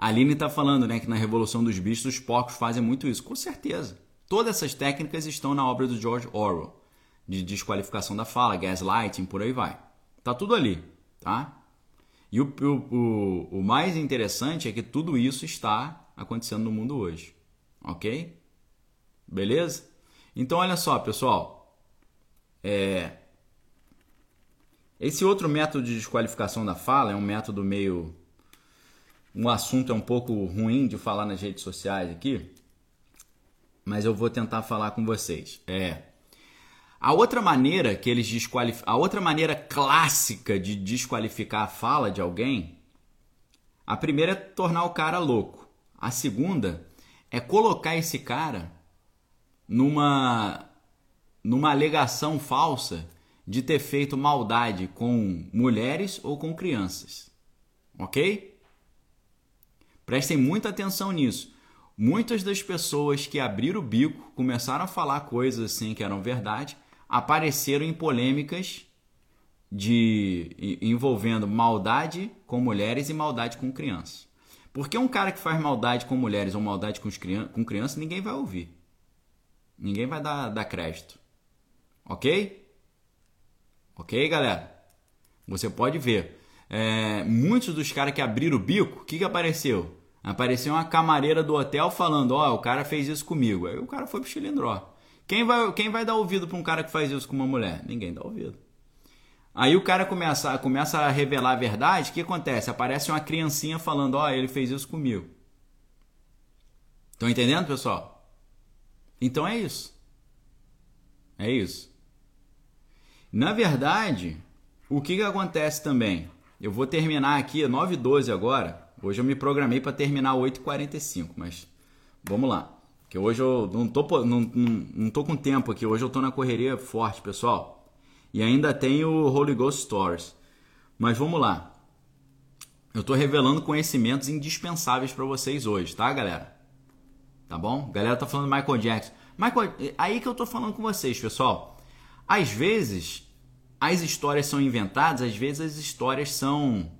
[SPEAKER 1] A Aline está falando né, que na Revolução dos Bichos os porcos fazem muito isso. Com certeza. Todas essas técnicas estão na obra do George Orwell. De desqualificação da fala, gaslighting, por aí vai. Tá tudo ali, tá? E o, o, o, mais interessante é que tudo isso está acontecendo no mundo hoje. Ok? Beleza? Então, olha só, pessoal. É, esse outro método de desqualificação da fala é um método meio. Um assunto é um pouco ruim de falar nas redes sociais aqui, mas eu vou tentar falar com vocês. É. A outra maneira que eles desqualificam, a outra maneira clássica de desqualificar a fala de alguém, a primeira é tornar o cara louco. A segunda é colocar esse cara numa numa alegação falsa de ter feito maldade com mulheres ou com crianças. OK? Prestem muita atenção nisso. Muitas das pessoas que abriram o bico, começaram a falar coisas assim que eram verdade, apareceram em polêmicas de envolvendo maldade com mulheres e maldade com crianças. Porque um cara que faz maldade com mulheres ou maldade com, com crianças, ninguém vai ouvir. Ninguém vai dar, dar crédito. Ok? Ok, galera? Você pode ver. É, muitos dos caras que abriram o bico, o que, que apareceu? Apareceu uma camareira do hotel falando: Ó, oh, o cara fez isso comigo. Aí o cara foi pro chilindró. Quem vai, quem vai dar ouvido para um cara que faz isso com uma mulher? Ninguém dá ouvido. Aí o cara começa, começa a revelar a verdade. O que acontece? Aparece uma criancinha falando: Ó, oh, ele fez isso comigo. Estão entendendo, pessoal? Então é isso. É isso. Na verdade, o que, que acontece também? Eu vou terminar aqui 9 h 12 agora. Hoje eu me programei para terminar 8h45, mas vamos lá. Que hoje eu não tô, não, não, não tô com tempo aqui, hoje eu tô na correria forte, pessoal. E ainda tem o Holy Ghost Stories. Mas vamos lá. Eu tô revelando conhecimentos indispensáveis para vocês hoje, tá, galera? Tá bom? Galera tá falando Michael Jackson. Michael, aí que eu tô falando com vocês, pessoal. Às vezes as histórias são inventadas, às vezes as histórias são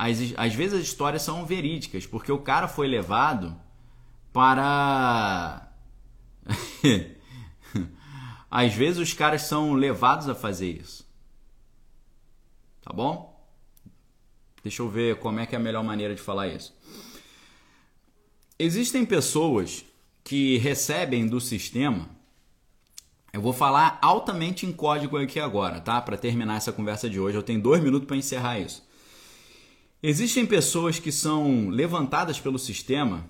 [SPEAKER 1] às, às vezes as histórias são verídicas, porque o cara foi levado para. às vezes os caras são levados a fazer isso. Tá bom? Deixa eu ver como é que é a melhor maneira de falar isso. Existem pessoas que recebem do sistema. Eu vou falar altamente em código aqui agora, tá? Para terminar essa conversa de hoje. Eu tenho dois minutos para encerrar isso. Existem pessoas que são levantadas pelo sistema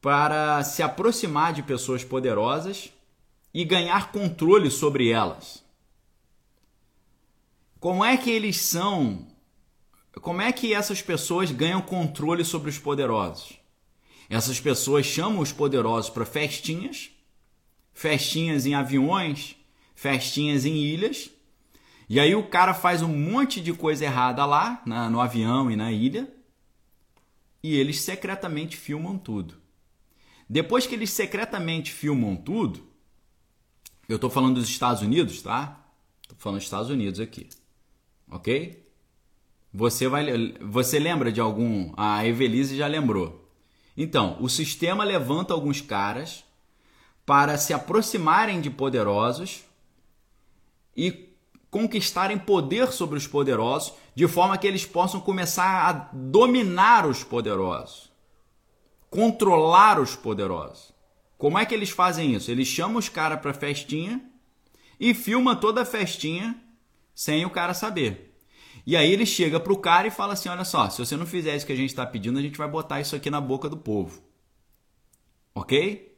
[SPEAKER 1] para se aproximar de pessoas poderosas e ganhar controle sobre elas. Como é que eles são? Como é que essas pessoas ganham controle sobre os poderosos? Essas pessoas chamam os poderosos para festinhas, festinhas em aviões, festinhas em ilhas, e aí o cara faz um monte de coisa errada lá, na, no avião e na ilha, e eles secretamente filmam tudo. Depois que eles secretamente filmam tudo, eu estou falando dos Estados Unidos, tá? Estou falando dos Estados Unidos aqui, ok? Você vai, você lembra de algum? A Evelise já lembrou. Então, o sistema levanta alguns caras para se aproximarem de poderosos e conquistarem poder sobre os poderosos, de forma que eles possam começar a dominar os poderosos, controlar os poderosos. Como é que eles fazem isso? Eles chamam os caras para festinha e filma toda a festinha sem o cara saber. E aí ele chega pro cara e fala assim: olha só, se você não fizer isso que a gente está pedindo, a gente vai botar isso aqui na boca do povo. Ok?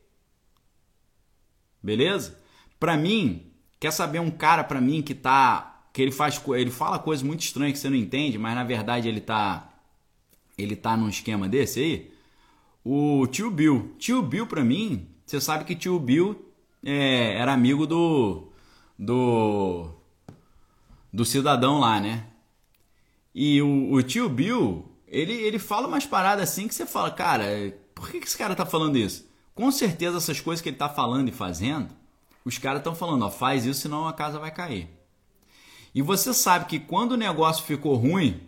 [SPEAKER 1] Beleza? Para mim, Quer saber um cara para mim que tá que ele faz ele fala coisas muito estranhas que você não entende, mas na verdade ele tá ele tá num esquema desse aí? O tio Bill. Tio Bill para mim, você sabe que tio Bill é, era amigo do do do cidadão lá, né? E o, o tio Bill, ele, ele fala umas paradas assim que você fala, cara, por que, que esse cara tá falando isso? Com certeza essas coisas que ele tá falando e fazendo os caras estão falando, ó, faz isso senão a casa vai cair. E você sabe que quando o negócio ficou ruim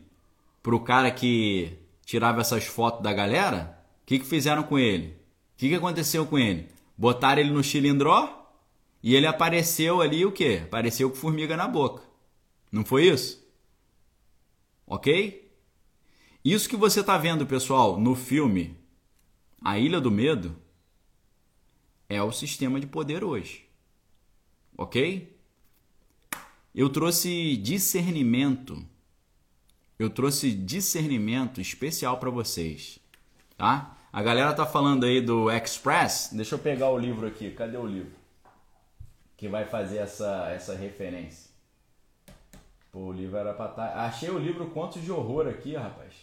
[SPEAKER 1] pro cara que tirava essas fotos da galera, o que, que fizeram com ele? O que, que aconteceu com ele? Botaram ele no chilindró e ele apareceu ali o quê? Apareceu com formiga na boca. Não foi isso? Ok? Isso que você está vendo, pessoal, no filme A Ilha do Medo é o sistema de poder hoje ok? Eu trouxe discernimento. Eu trouxe discernimento especial para vocês, tá? A galera tá falando aí do Express. Deixa eu pegar o livro aqui. Cadê o livro? Que vai fazer essa, essa referência. Pô, o livro era pra estar. Tá... Achei o livro Contos de Horror aqui, rapaz.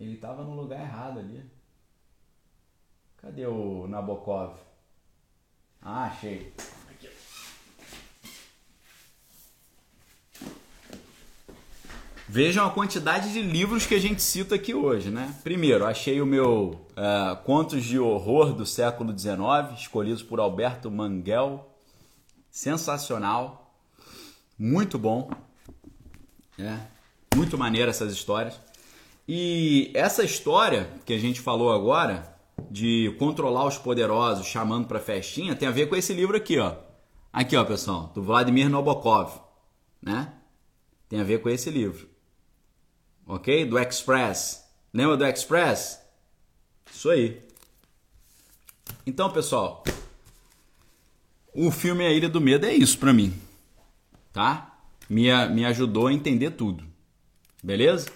[SPEAKER 1] Ele tava no lugar errado ali. Cadê o Nabokov? Ah, achei. Vejam a quantidade de livros que a gente cita aqui hoje, né? Primeiro, achei o meu uh, Contos de Horror do século XIX, escolhidos por Alberto Manguel. Sensacional. Muito bom. É, muito maneiro essas histórias. E essa história que a gente falou agora, de controlar os poderosos chamando para festinha, tem a ver com esse livro aqui, ó. Aqui, ó, pessoal, do Vladimir Nabokov, né? Tem a ver com esse livro. OK? Do Express. Lembra do Express? Isso aí. Então, pessoal, o filme A Ilha do Medo é isso para mim. Tá? Me, me ajudou a entender tudo. Beleza?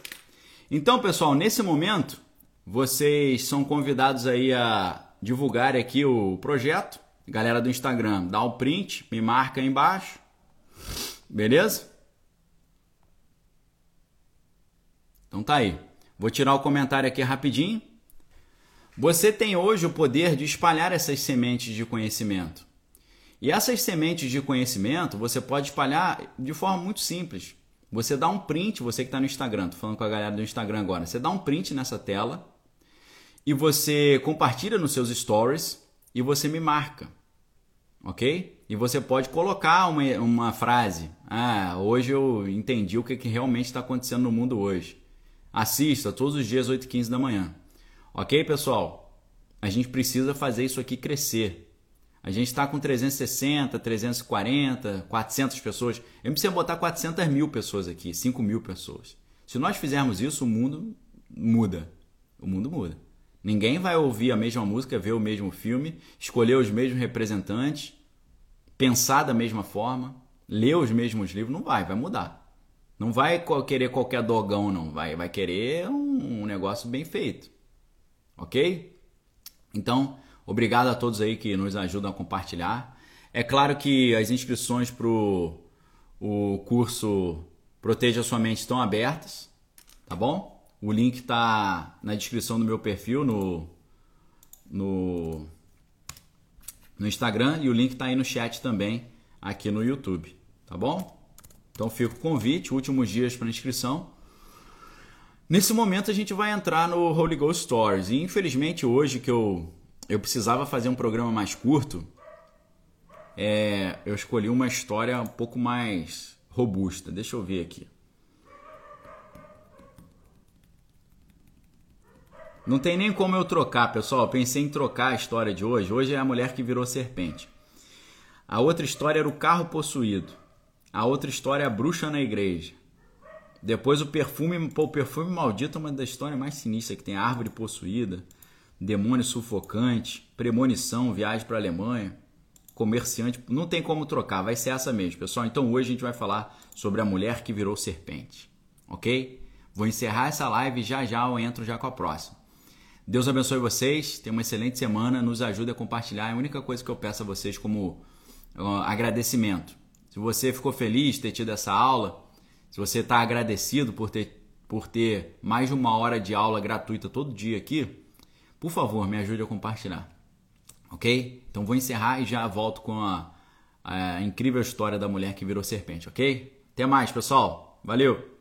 [SPEAKER 1] Então, pessoal, nesse momento, vocês são convidados aí a divulgar aqui o projeto. Galera do Instagram, dá o um print, me marca aí embaixo. Beleza? Então tá aí. Vou tirar o comentário aqui rapidinho. Você tem hoje o poder de espalhar essas sementes de conhecimento. E essas sementes de conhecimento você pode espalhar de forma muito simples. Você dá um print, você que está no Instagram, tô falando com a galera do Instagram agora. Você dá um print nessa tela e você compartilha nos seus stories e você me marca, ok? E você pode colocar uma, uma frase. Ah, hoje eu entendi o que, que realmente está acontecendo no mundo hoje. Assista todos os dias 8 e 15 da manhã. Ok, pessoal? A gente precisa fazer isso aqui crescer. A gente está com 360, 340, 400 pessoas. Eu preciso botar 400 mil pessoas aqui, 5 mil pessoas. Se nós fizermos isso, o mundo muda. O mundo muda. Ninguém vai ouvir a mesma música, ver o mesmo filme, escolher os mesmos representantes, pensar da mesma forma, ler os mesmos livros. Não vai, vai mudar. Não vai querer qualquer dogão, não. Vai, vai querer um, negócio bem feito. Ok? Então, obrigado a todos aí que nos ajudam a compartilhar. É claro que as inscrições para o curso Proteja Sua Mente estão abertas, tá bom? O link está na descrição do meu perfil no, no, no Instagram e o link está aí no chat também aqui no YouTube, tá bom? Então fica o convite, últimos dias para inscrição. Nesse momento a gente vai entrar no Holy Ghost Stories. E infelizmente hoje que eu, eu precisava fazer um programa mais curto, é, eu escolhi uma história um pouco mais robusta. Deixa eu ver aqui. Não tem nem como eu trocar, pessoal. Eu pensei em trocar a história de hoje. Hoje é a mulher que virou serpente. A outra história era o carro possuído. A outra história é a bruxa na igreja. Depois o perfume, pô, o perfume maldito é uma das histórias mais sinistras que tem. Árvore possuída, demônio sufocante, premonição, viagem para a Alemanha, comerciante. Não tem como trocar, vai ser essa mesmo, pessoal. Então hoje a gente vai falar sobre a mulher que virou serpente, ok? Vou encerrar essa live e já já eu entro já com a próxima. Deus abençoe vocês, tenham uma excelente semana, nos ajude a compartilhar. É a única coisa que eu peço a vocês como agradecimento se você ficou feliz de ter tido essa aula, se você está agradecido por ter, por ter mais de uma hora de aula gratuita todo dia aqui, por favor, me ajude a compartilhar. Ok? Então vou encerrar e já volto com a, a incrível história da mulher que virou serpente, ok? Até mais, pessoal. Valeu!